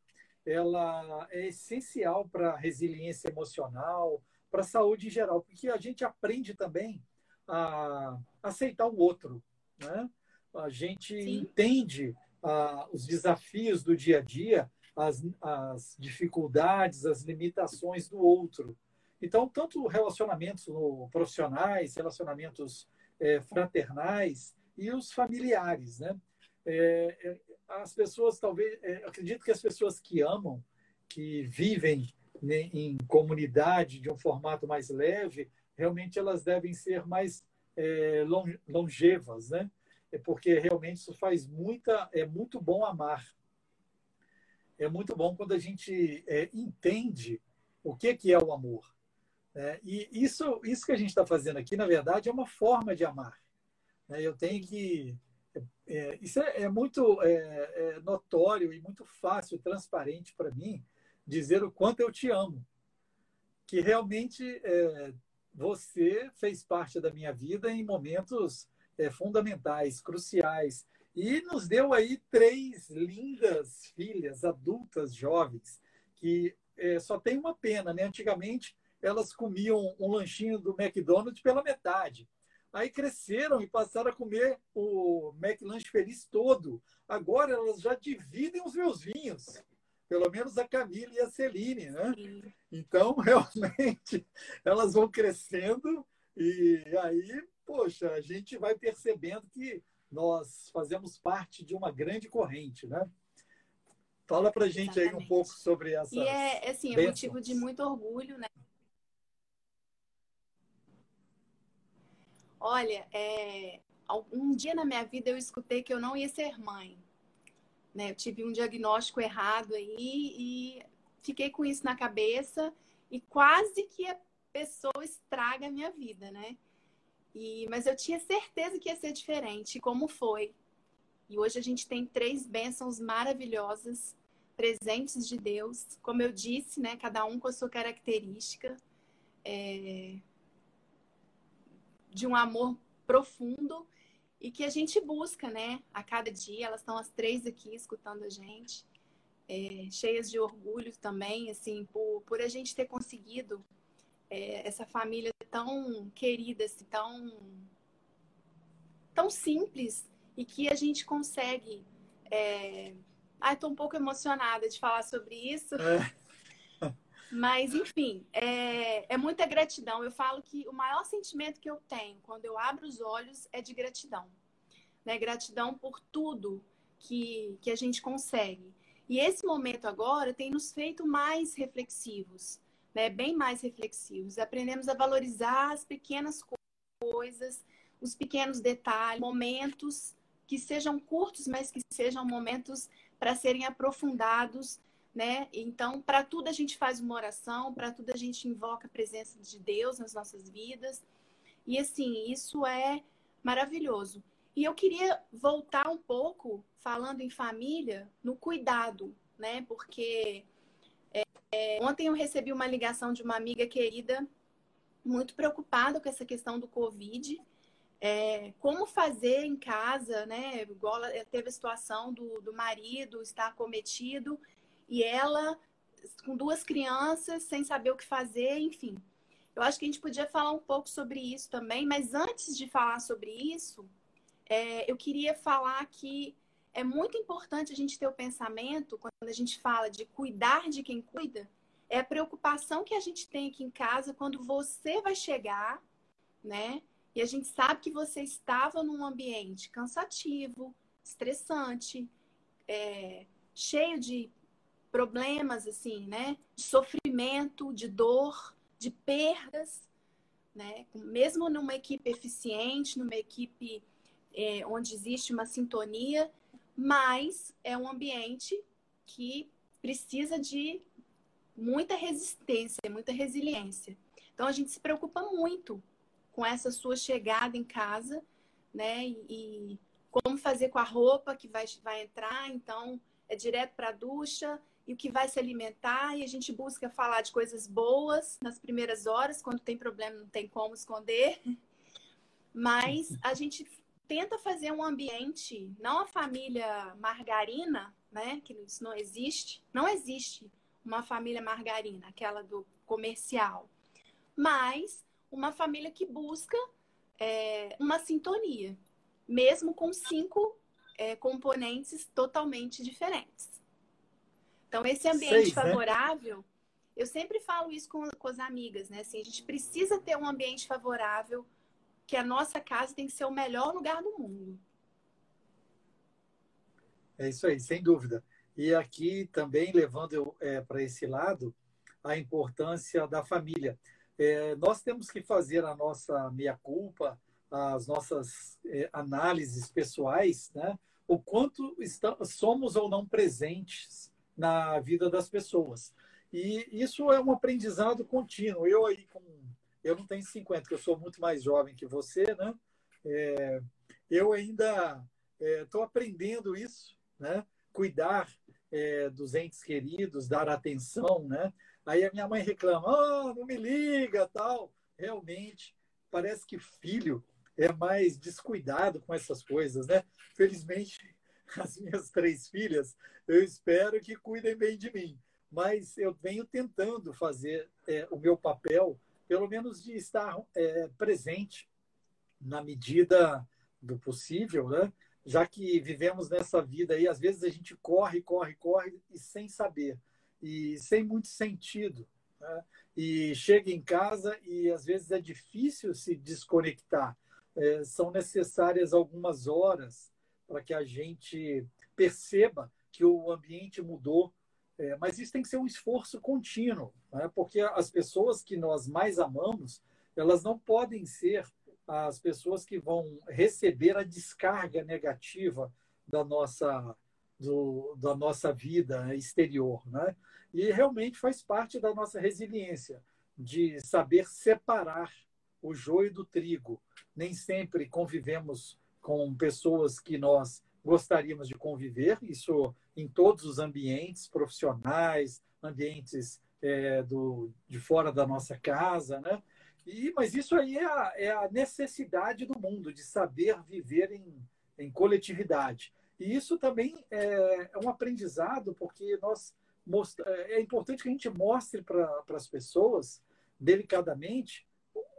ela é essencial para a resiliência emocional, para a saúde em geral, porque a gente aprende também a aceitar o outro. Né? A gente Sim. entende ah, os desafios do dia a dia, as, as dificuldades, as limitações do outro. Então, tanto relacionamentos profissionais, relacionamentos é, fraternais e os familiares, né? É, as pessoas, talvez, é, acredito que as pessoas que amam, que vivem né, em comunidade de um formato mais leve, realmente elas devem ser mais longevas, né? É porque realmente isso faz muita, é muito bom amar. É muito bom quando a gente é, entende o que que é o amor. Né? E isso, isso que a gente está fazendo aqui, na verdade, é uma forma de amar. Né? Eu tenho que é, é isso é, é muito é, é, notório e muito fácil, transparente para mim dizer o quanto eu te amo, que realmente você fez parte da minha vida em momentos é, fundamentais, cruciais. E nos deu aí três lindas filhas, adultas, jovens, que é, só tem uma pena, né? Antigamente elas comiam um lanchinho do McDonald's pela metade. Aí cresceram e passaram a comer o McLanche Feliz todo. Agora elas já dividem os meus vinhos. Pelo menos a Camila e a Celine, né? Sim. Então, realmente, elas vão crescendo e aí, poxa, a gente vai percebendo que nós fazemos parte de uma grande corrente, né? Fala pra gente Exatamente. aí um pouco sobre essa. E é, assim, é motivo de muito orgulho, né? Olha, é, um dia na minha vida eu escutei que eu não ia ser mãe. Né? Eu tive um diagnóstico errado aí e fiquei com isso na cabeça e quase que a pessoa estraga a minha vida, né? E, mas eu tinha certeza que ia ser diferente, como foi. E hoje a gente tem três bênçãos maravilhosas, presentes de Deus. Como eu disse, né? Cada um com a sua característica. É, de um amor profundo e que a gente busca, né? A cada dia, elas estão as três aqui escutando a gente, é, cheias de orgulho também, assim, por, por a gente ter conseguido é, essa família tão querida, assim, tão, tão simples e que a gente consegue. É... Ai, estou um pouco emocionada de falar sobre isso. É. Mas, enfim, é, é muita gratidão. Eu falo que o maior sentimento que eu tenho quando eu abro os olhos é de gratidão. Né? Gratidão por tudo que, que a gente consegue. E esse momento agora tem nos feito mais reflexivos, né? bem mais reflexivos. Aprendemos a valorizar as pequenas coisas, os pequenos detalhes, momentos que sejam curtos, mas que sejam momentos para serem aprofundados né? Então, para tudo a gente faz uma oração, para tudo a gente invoca a presença de Deus nas nossas vidas. E assim, isso é maravilhoso. E eu queria voltar um pouco falando em família, no cuidado, né? Porque é, ontem eu recebi uma ligação de uma amiga querida muito preocupada com essa questão do Covid. É, como fazer em casa, né? Igual teve a situação do, do marido estar cometido e ela com duas crianças, sem saber o que fazer, enfim. Eu acho que a gente podia falar um pouco sobre isso também, mas antes de falar sobre isso, é, eu queria falar que é muito importante a gente ter o pensamento, quando a gente fala de cuidar de quem cuida, é a preocupação que a gente tem aqui em casa quando você vai chegar, né? E a gente sabe que você estava num ambiente cansativo, estressante, é, cheio de problemas assim, né? De sofrimento, de dor, de perdas, né? Mesmo numa equipe eficiente, numa equipe é, onde existe uma sintonia, mas é um ambiente que precisa de muita resistência, muita resiliência. Então a gente se preocupa muito com essa sua chegada em casa, né? E, e como fazer com a roupa que vai, vai entrar, então é direto para a ducha, e o que vai se alimentar, e a gente busca falar de coisas boas nas primeiras horas, quando tem problema não tem como esconder, mas a gente tenta fazer um ambiente, não a família margarina, né, que isso não existe, não existe uma família margarina, aquela do comercial, mas uma família que busca é, uma sintonia, mesmo com cinco é, componentes totalmente diferentes. Então, esse ambiente Seis, né? favorável, né? eu sempre falo isso com, com as amigas, né? Assim, a gente precisa ter um ambiente favorável, que a nossa casa tem que ser o melhor lugar do mundo. É isso aí, sem dúvida. E aqui também levando é, para esse lado a importância da família. É, nós temos que fazer a nossa meia-culpa, as nossas é, análises pessoais, né? o quanto estamos, somos ou não presentes na vida das pessoas. E isso é um aprendizado contínuo. Eu aí com eu não tenho 50, que eu sou muito mais jovem que você, né? É, eu ainda estou é, aprendendo isso, né? Cuidar é, dos entes queridos, dar atenção, né? Aí a minha mãe reclama, oh, não me liga, tal. Realmente, parece que filho é mais descuidado com essas coisas, né? Felizmente, as minhas três filhas, eu espero que cuidem bem de mim. Mas eu venho tentando fazer é, o meu papel, pelo menos de estar é, presente na medida do possível, né? já que vivemos nessa vida aí, às vezes a gente corre, corre, corre e sem saber, e sem muito sentido. Né? E chega em casa e às vezes é difícil se desconectar. É, são necessárias algumas horas para que a gente perceba que o ambiente mudou. É, mas isso tem que ser um esforço contínuo, né? porque as pessoas que nós mais amamos, elas não podem ser as pessoas que vão receber a descarga negativa da nossa, do, da nossa vida exterior. Né? E realmente faz parte da nossa resiliência de saber separar o joio do trigo. Nem sempre convivemos com pessoas que nós gostaríamos de conviver, isso em todos os ambientes profissionais, ambientes é, do, de fora da nossa casa, né? E, mas isso aí é a, é a necessidade do mundo, de saber viver em, em coletividade. E isso também é, é um aprendizado, porque nós mostra, é, é importante que a gente mostre para as pessoas, delicadamente,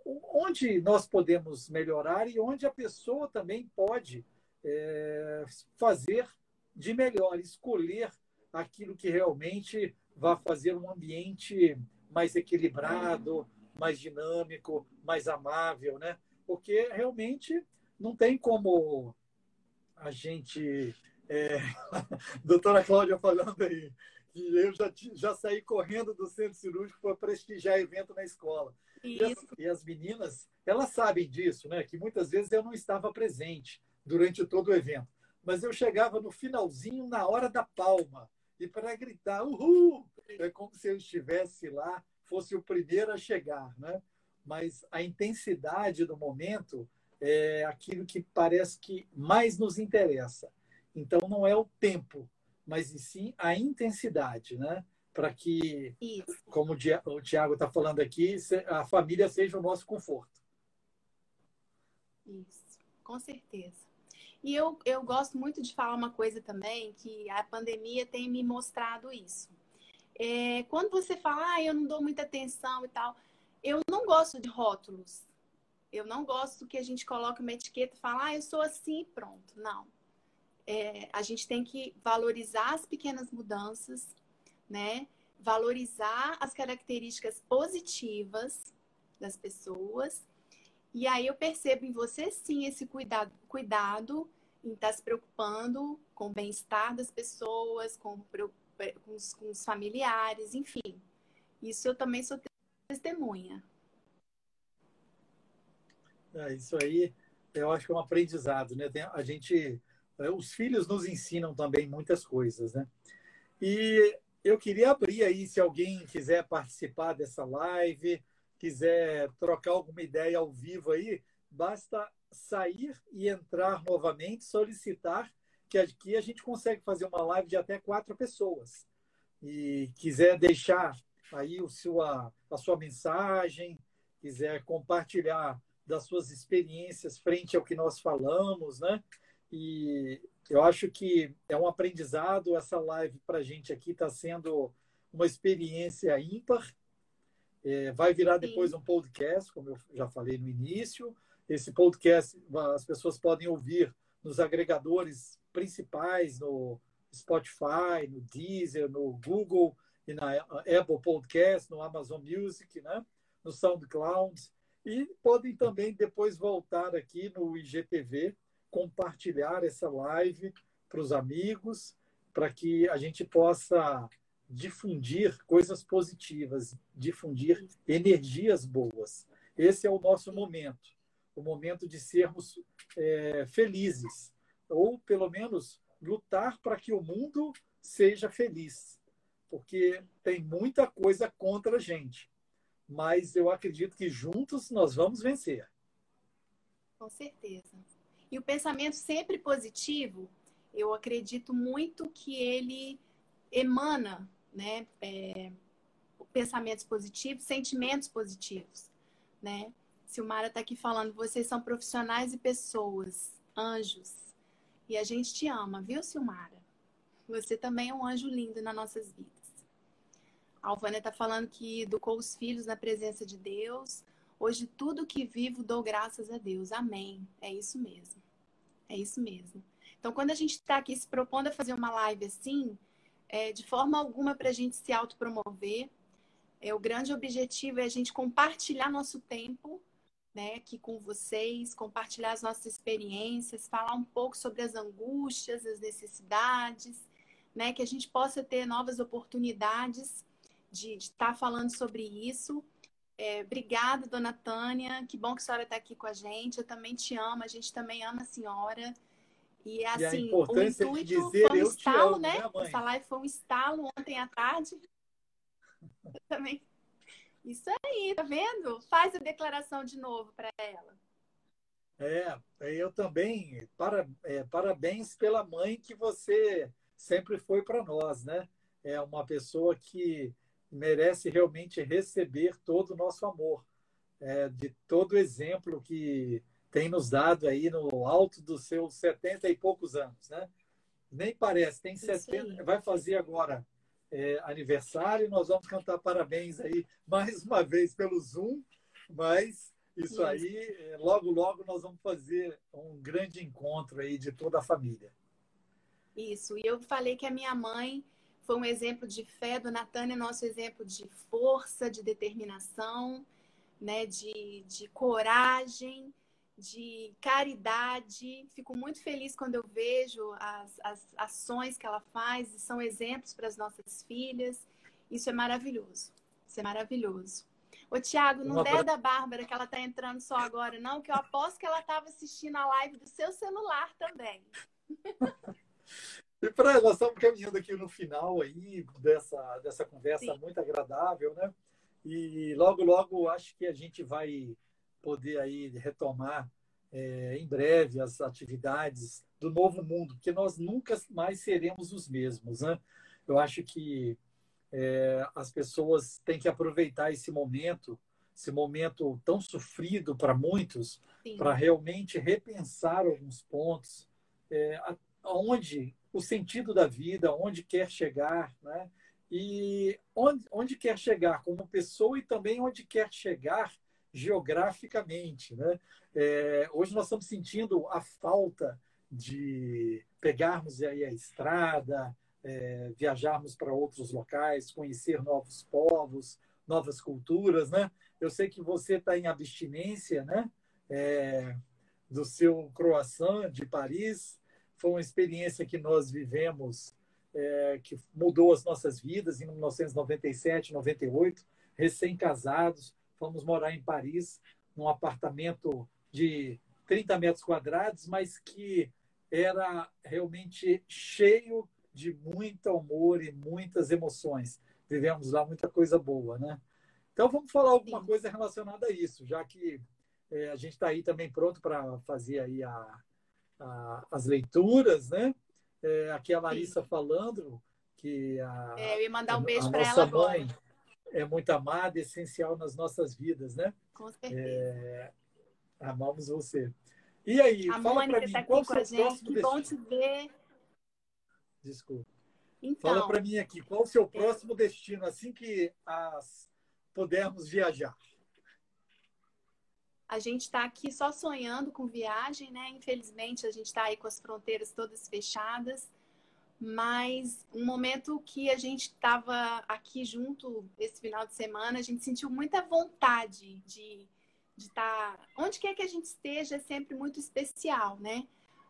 onde nós podemos melhorar e onde a pessoa também pode é, fazer de melhor, escolher aquilo que realmente vai fazer um ambiente mais equilibrado, mais dinâmico, mais amável, né? Porque realmente não tem como a gente. É... Doutora Cláudia falando aí, que eu já, já saí correndo do centro cirúrgico para prestigiar evento na escola. E as, e as, meninas, elas sabem disso, né? Que muitas vezes eu não estava presente durante todo o evento. Mas eu chegava no finalzinho, na hora da palma, e para gritar, uhul! É como se eu estivesse lá fosse o primeiro a chegar, né? Mas a intensidade do momento é aquilo que parece que mais nos interessa. Então não é o tempo, mas sim a intensidade, né? Para que, Isso. como o Tiago está falando aqui, a família seja o nosso conforto. Isso, com certeza. E eu, eu gosto muito de falar uma coisa também, que a pandemia tem me mostrado isso. É, quando você fala, ah, eu não dou muita atenção e tal, eu não gosto de rótulos. Eu não gosto que a gente coloque uma etiqueta e fale, ah, eu sou assim pronto. Não. É, a gente tem que valorizar as pequenas mudanças, né? Valorizar as características positivas das pessoas. E aí eu percebo em você sim esse cuidado, cuidado em estar se preocupando com o bem-estar das pessoas, com com os, com os familiares, enfim. Isso eu também sou testemunha. É, isso aí eu acho que é um aprendizado, né? Tem, a gente, é, os filhos nos ensinam também muitas coisas, né? E eu queria abrir aí, se alguém quiser participar dessa live, quiser trocar alguma ideia ao vivo aí, basta sair e entrar novamente, solicitar que aqui a gente consegue fazer uma live de até quatro pessoas. E quiser deixar aí o sua, a sua mensagem, quiser compartilhar das suas experiências frente ao que nós falamos, né? E eu acho que é um aprendizado. Essa live para a gente aqui está sendo uma experiência ímpar. É, vai virar depois um podcast, como eu já falei no início. Esse podcast as pessoas podem ouvir nos agregadores principais, no Spotify, no Deezer, no Google e na Apple Podcast, no Amazon Music, né? no SoundCloud. E podem também depois voltar aqui no IGTV, compartilhar essa live para os amigos, para que a gente possa difundir coisas positivas, difundir energias boas. Esse é o nosso momento o momento de sermos é, felizes, ou pelo menos lutar para que o mundo seja feliz, porque tem muita coisa contra a gente, mas eu acredito que juntos nós vamos vencer. Com certeza. E o pensamento sempre positivo, eu acredito muito que ele emana, né, é, pensamentos positivos, sentimentos positivos, né? Silmara está aqui falando, vocês são profissionais e pessoas, anjos. E a gente te ama, viu, Silmara? Você também é um anjo lindo nas nossas vidas. A Alvânia está falando que educou os filhos na presença de Deus. Hoje, tudo que vivo, dou graças a Deus. Amém. É isso mesmo. É isso mesmo. Então, quando a gente está aqui se propondo a fazer uma live assim, é, de forma alguma para a gente se autopromover, é, o grande objetivo é a gente compartilhar nosso tempo né, aqui com vocês, compartilhar as nossas experiências, falar um pouco sobre as angústias, as necessidades, né, que a gente possa ter novas oportunidades de estar tá falando sobre isso. É, obrigada, dona Tânia. Que bom que a senhora está aqui com a gente. Eu também te amo, a gente também ama a senhora. E assim, e o intuito dizer, foi um estalo, amo, né? Essa live foi um estalo ontem à tarde. Eu também isso aí, tá vendo? Faz a declaração de novo para ela. É, eu também. Para, é, parabéns pela mãe que você sempre foi para nós, né? É uma pessoa que merece realmente receber todo o nosso amor, é, de todo o exemplo que tem nos dado aí no alto dos seus setenta e poucos anos, né? Nem parece, tem 70, vai fazer agora é, aniversário. Nós vamos cantar parabéns aí mais uma vez pelo Zoom, mas isso aí, é, logo, logo nós vamos fazer um grande encontro aí de toda a família. Isso, e eu falei que a minha mãe foi um exemplo de fé, do Natânia é nosso exemplo de força, de determinação, né, de, de coragem, de caridade. Fico muito feliz quando eu vejo as, as ações que ela faz e são exemplos para as nossas filhas. Isso é maravilhoso. Isso é maravilhoso. Ô, Tiago, não der da Bárbara que ela está entrando só agora, não, que eu aposto que ela estava assistindo a live do seu celular também. e para nós estamos caminhando aqui no final aí dessa, dessa conversa Sim. muito agradável, né? E logo, logo acho que a gente vai poder aí retomar é, em breve as atividades do novo mundo, porque nós nunca mais seremos os mesmos. Né? Eu acho que é, as pessoas têm que aproveitar esse momento, esse momento tão sofrido para muitos, para realmente repensar alguns pontos, é, aonde o sentido da vida, onde quer chegar, né? E onde, onde quer chegar como pessoa e também onde quer chegar geograficamente. Né? É, hoje nós estamos sentindo a falta de pegarmos aí a estrada, é, viajarmos para outros locais, conhecer novos povos, novas culturas. Né? Eu sei que você está em abstinência né? É, do seu croissant de Paris. Foi uma experiência que nós vivemos é, que mudou as nossas vidas em 1997, 98, recém-casados, fomos morar em Paris, num apartamento de 30 metros quadrados, mas que era realmente cheio de muito amor e muitas emoções. Vivemos lá muita coisa boa, né? Então vamos falar alguma coisa relacionada a isso, já que é, a gente está aí também pronto para fazer aí a, a, as leituras, né? É, aqui a Larissa Sim. falando que a, é, eu ia mandar um beijo para ela mãe, agora é muito amada, essencial nas nossas vidas, né? Com certeza. É, amamos você. E aí, a fala para mim, tá qual o seu próximo que bom te ver. Desculpa. Então, fala para mim aqui, qual o seu próximo destino, assim que as pudermos viajar? A gente está aqui só sonhando com viagem, né? Infelizmente, a gente está aí com as fronteiras todas fechadas mas um momento que a gente estava aqui junto esse final de semana, a gente sentiu muita vontade de estar. Tá, onde quer que a gente esteja é sempre muito especial, né?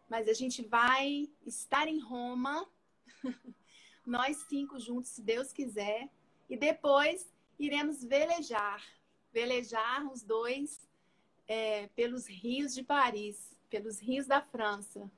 Mas a gente vai estar em Roma, nós cinco juntos, se Deus quiser, e depois iremos velejar velejar os dois é, pelos rios de Paris, pelos rios da França.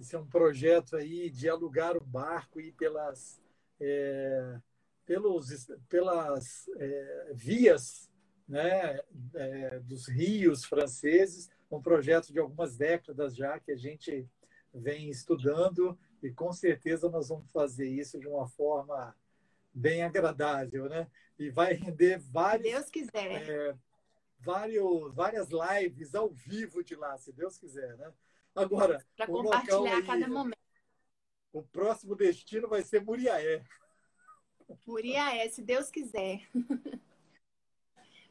Isso é um projeto aí de alugar o barco e pelas, é, pelos, pelas é, vias né, é, dos rios franceses, um projeto de algumas décadas já que a gente vem estudando e com certeza nós vamos fazer isso de uma forma bem agradável, né? E vai render vários, Deus quiser. É, vários, várias lives ao vivo de lá, se Deus quiser, né? Agora, para compartilhar a cada momento. O próximo destino vai ser Muriaé. Muriaé, se Deus quiser.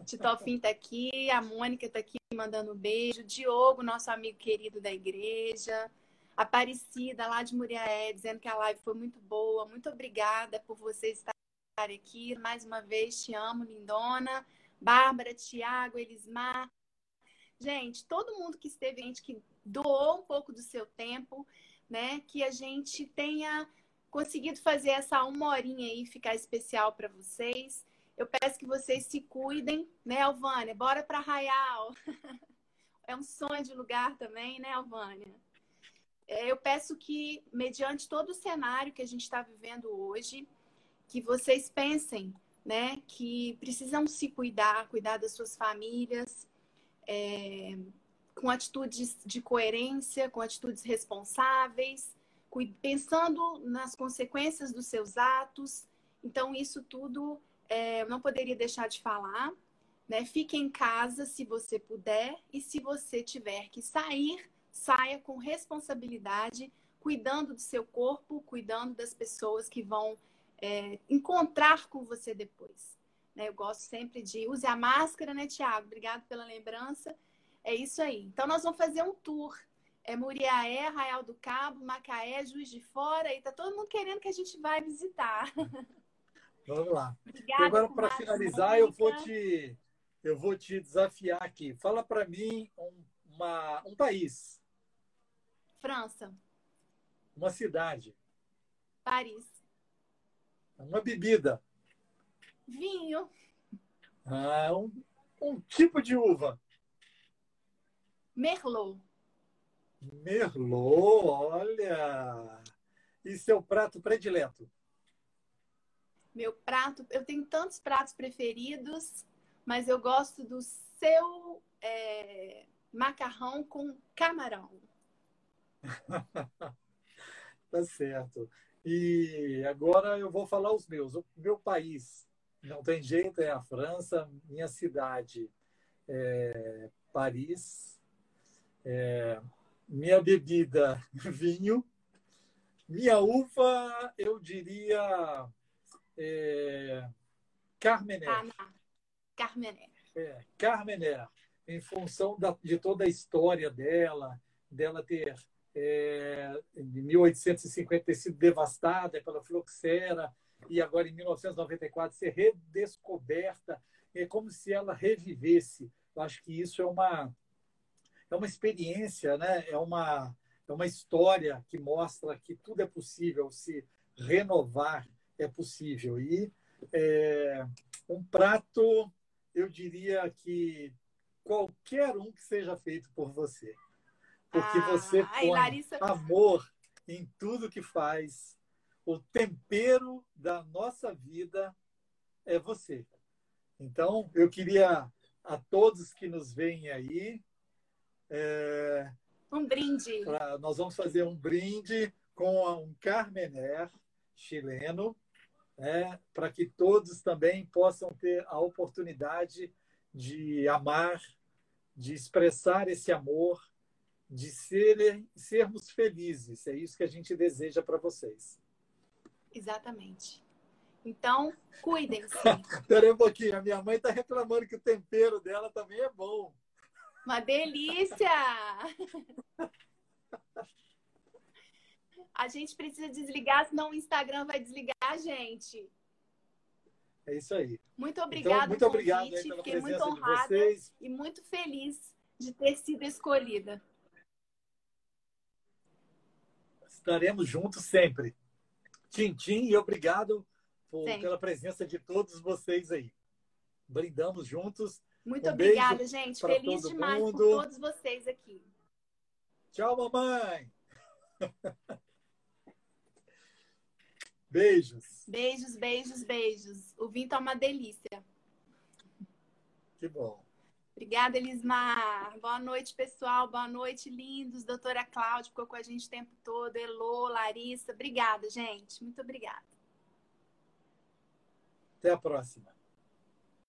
Titofim está aqui, a Mônica está aqui mandando um beijo, Diogo, nosso amigo querido da igreja, Aparecida, lá de Muriaé, dizendo que a live foi muito boa. Muito obrigada por você estar aqui. Mais uma vez, te amo, lindona. Bárbara, Tiago, Elismar. Gente, todo mundo que esteve, gente que doou um pouco do seu tempo, né? Que a gente tenha conseguido fazer essa uma horinha aí ficar especial para vocês. Eu peço que vocês se cuidem, né, Alvânia? Bora para Arraial. é um sonho de lugar também, né, Alvânia? É, eu peço que, mediante todo o cenário que a gente está vivendo hoje, que vocês pensem né, que precisam se cuidar, cuidar das suas famílias, é, com atitudes de coerência, com atitudes responsáveis, pensando nas consequências dos seus atos. Então, isso tudo é, eu não poderia deixar de falar. Né? Fique em casa se você puder, e se você tiver que sair, saia com responsabilidade, cuidando do seu corpo, cuidando das pessoas que vão é, encontrar com você depois. Né? Eu gosto sempre de use a máscara, né, Tiago? Obrigado pela lembrança. É isso aí. Então, nós vamos fazer um tour. É Muriaé, Arraial do Cabo, Macaé, Juiz de Fora, e tá todo mundo querendo que a gente vá visitar. Vamos lá. Obrigada, e agora, para finalizar, eu vou te eu vou te desafiar aqui. Fala para mim um, uma, um país. França. Uma cidade. Paris. Uma bebida. Vinho. Ah, um, um tipo de uva. Merlot. Merlot, olha. E seu prato predileto? Meu prato, eu tenho tantos pratos preferidos, mas eu gosto do seu é, macarrão com camarão. tá certo. E agora eu vou falar os meus. O meu país, não tem jeito, é a França. Minha cidade é Paris. É, minha bebida, vinho. Minha uva, eu diria é, Carmener. Carmener. É, Carmener, em função da, de toda a história dela, dela ter é, em 1850 ter sido devastada pela filoxera e agora em 1994 ser redescoberta, é como se ela revivesse. Eu acho que isso é uma é uma experiência, né? É uma é uma história que mostra que tudo é possível, se renovar é possível. E é, um prato, eu diria que qualquer um que seja feito por você porque ah, você põe Larissa... amor em tudo que faz. O tempero da nossa vida é você. Então, eu queria a todos que nos veem aí. É, um brinde. Pra, nós vamos fazer um brinde com um Carmener chileno, né, para que todos também possam ter a oportunidade de amar, de expressar esse amor de serem, sermos felizes. É isso que a gente deseja para vocês. Exatamente. Então, cuidem-se. Espera um pouquinho, a minha mãe está reclamando que o tempero dela também é bom. Uma delícia! A gente precisa desligar, senão o Instagram vai desligar a gente. É isso aí. Muito obrigada então, muito obrigado convite. Fiquei muito honrada e muito feliz de ter sido escolhida. Estaremos juntos sempre. Tintim e obrigado por, pela presença de todos vocês aí. Brindamos juntos. Muito um obrigada, gente. Feliz demais mundo. por todos vocês aqui. Tchau, mamãe. beijos. Beijos, beijos, beijos. O vinho tá uma delícia. Que bom. Obrigada, Elismar. Boa noite, pessoal. Boa noite, lindos. Doutora Cláudia ficou com a gente o tempo todo. Elô, Larissa. Obrigada, gente. Muito obrigada. Até a próxima.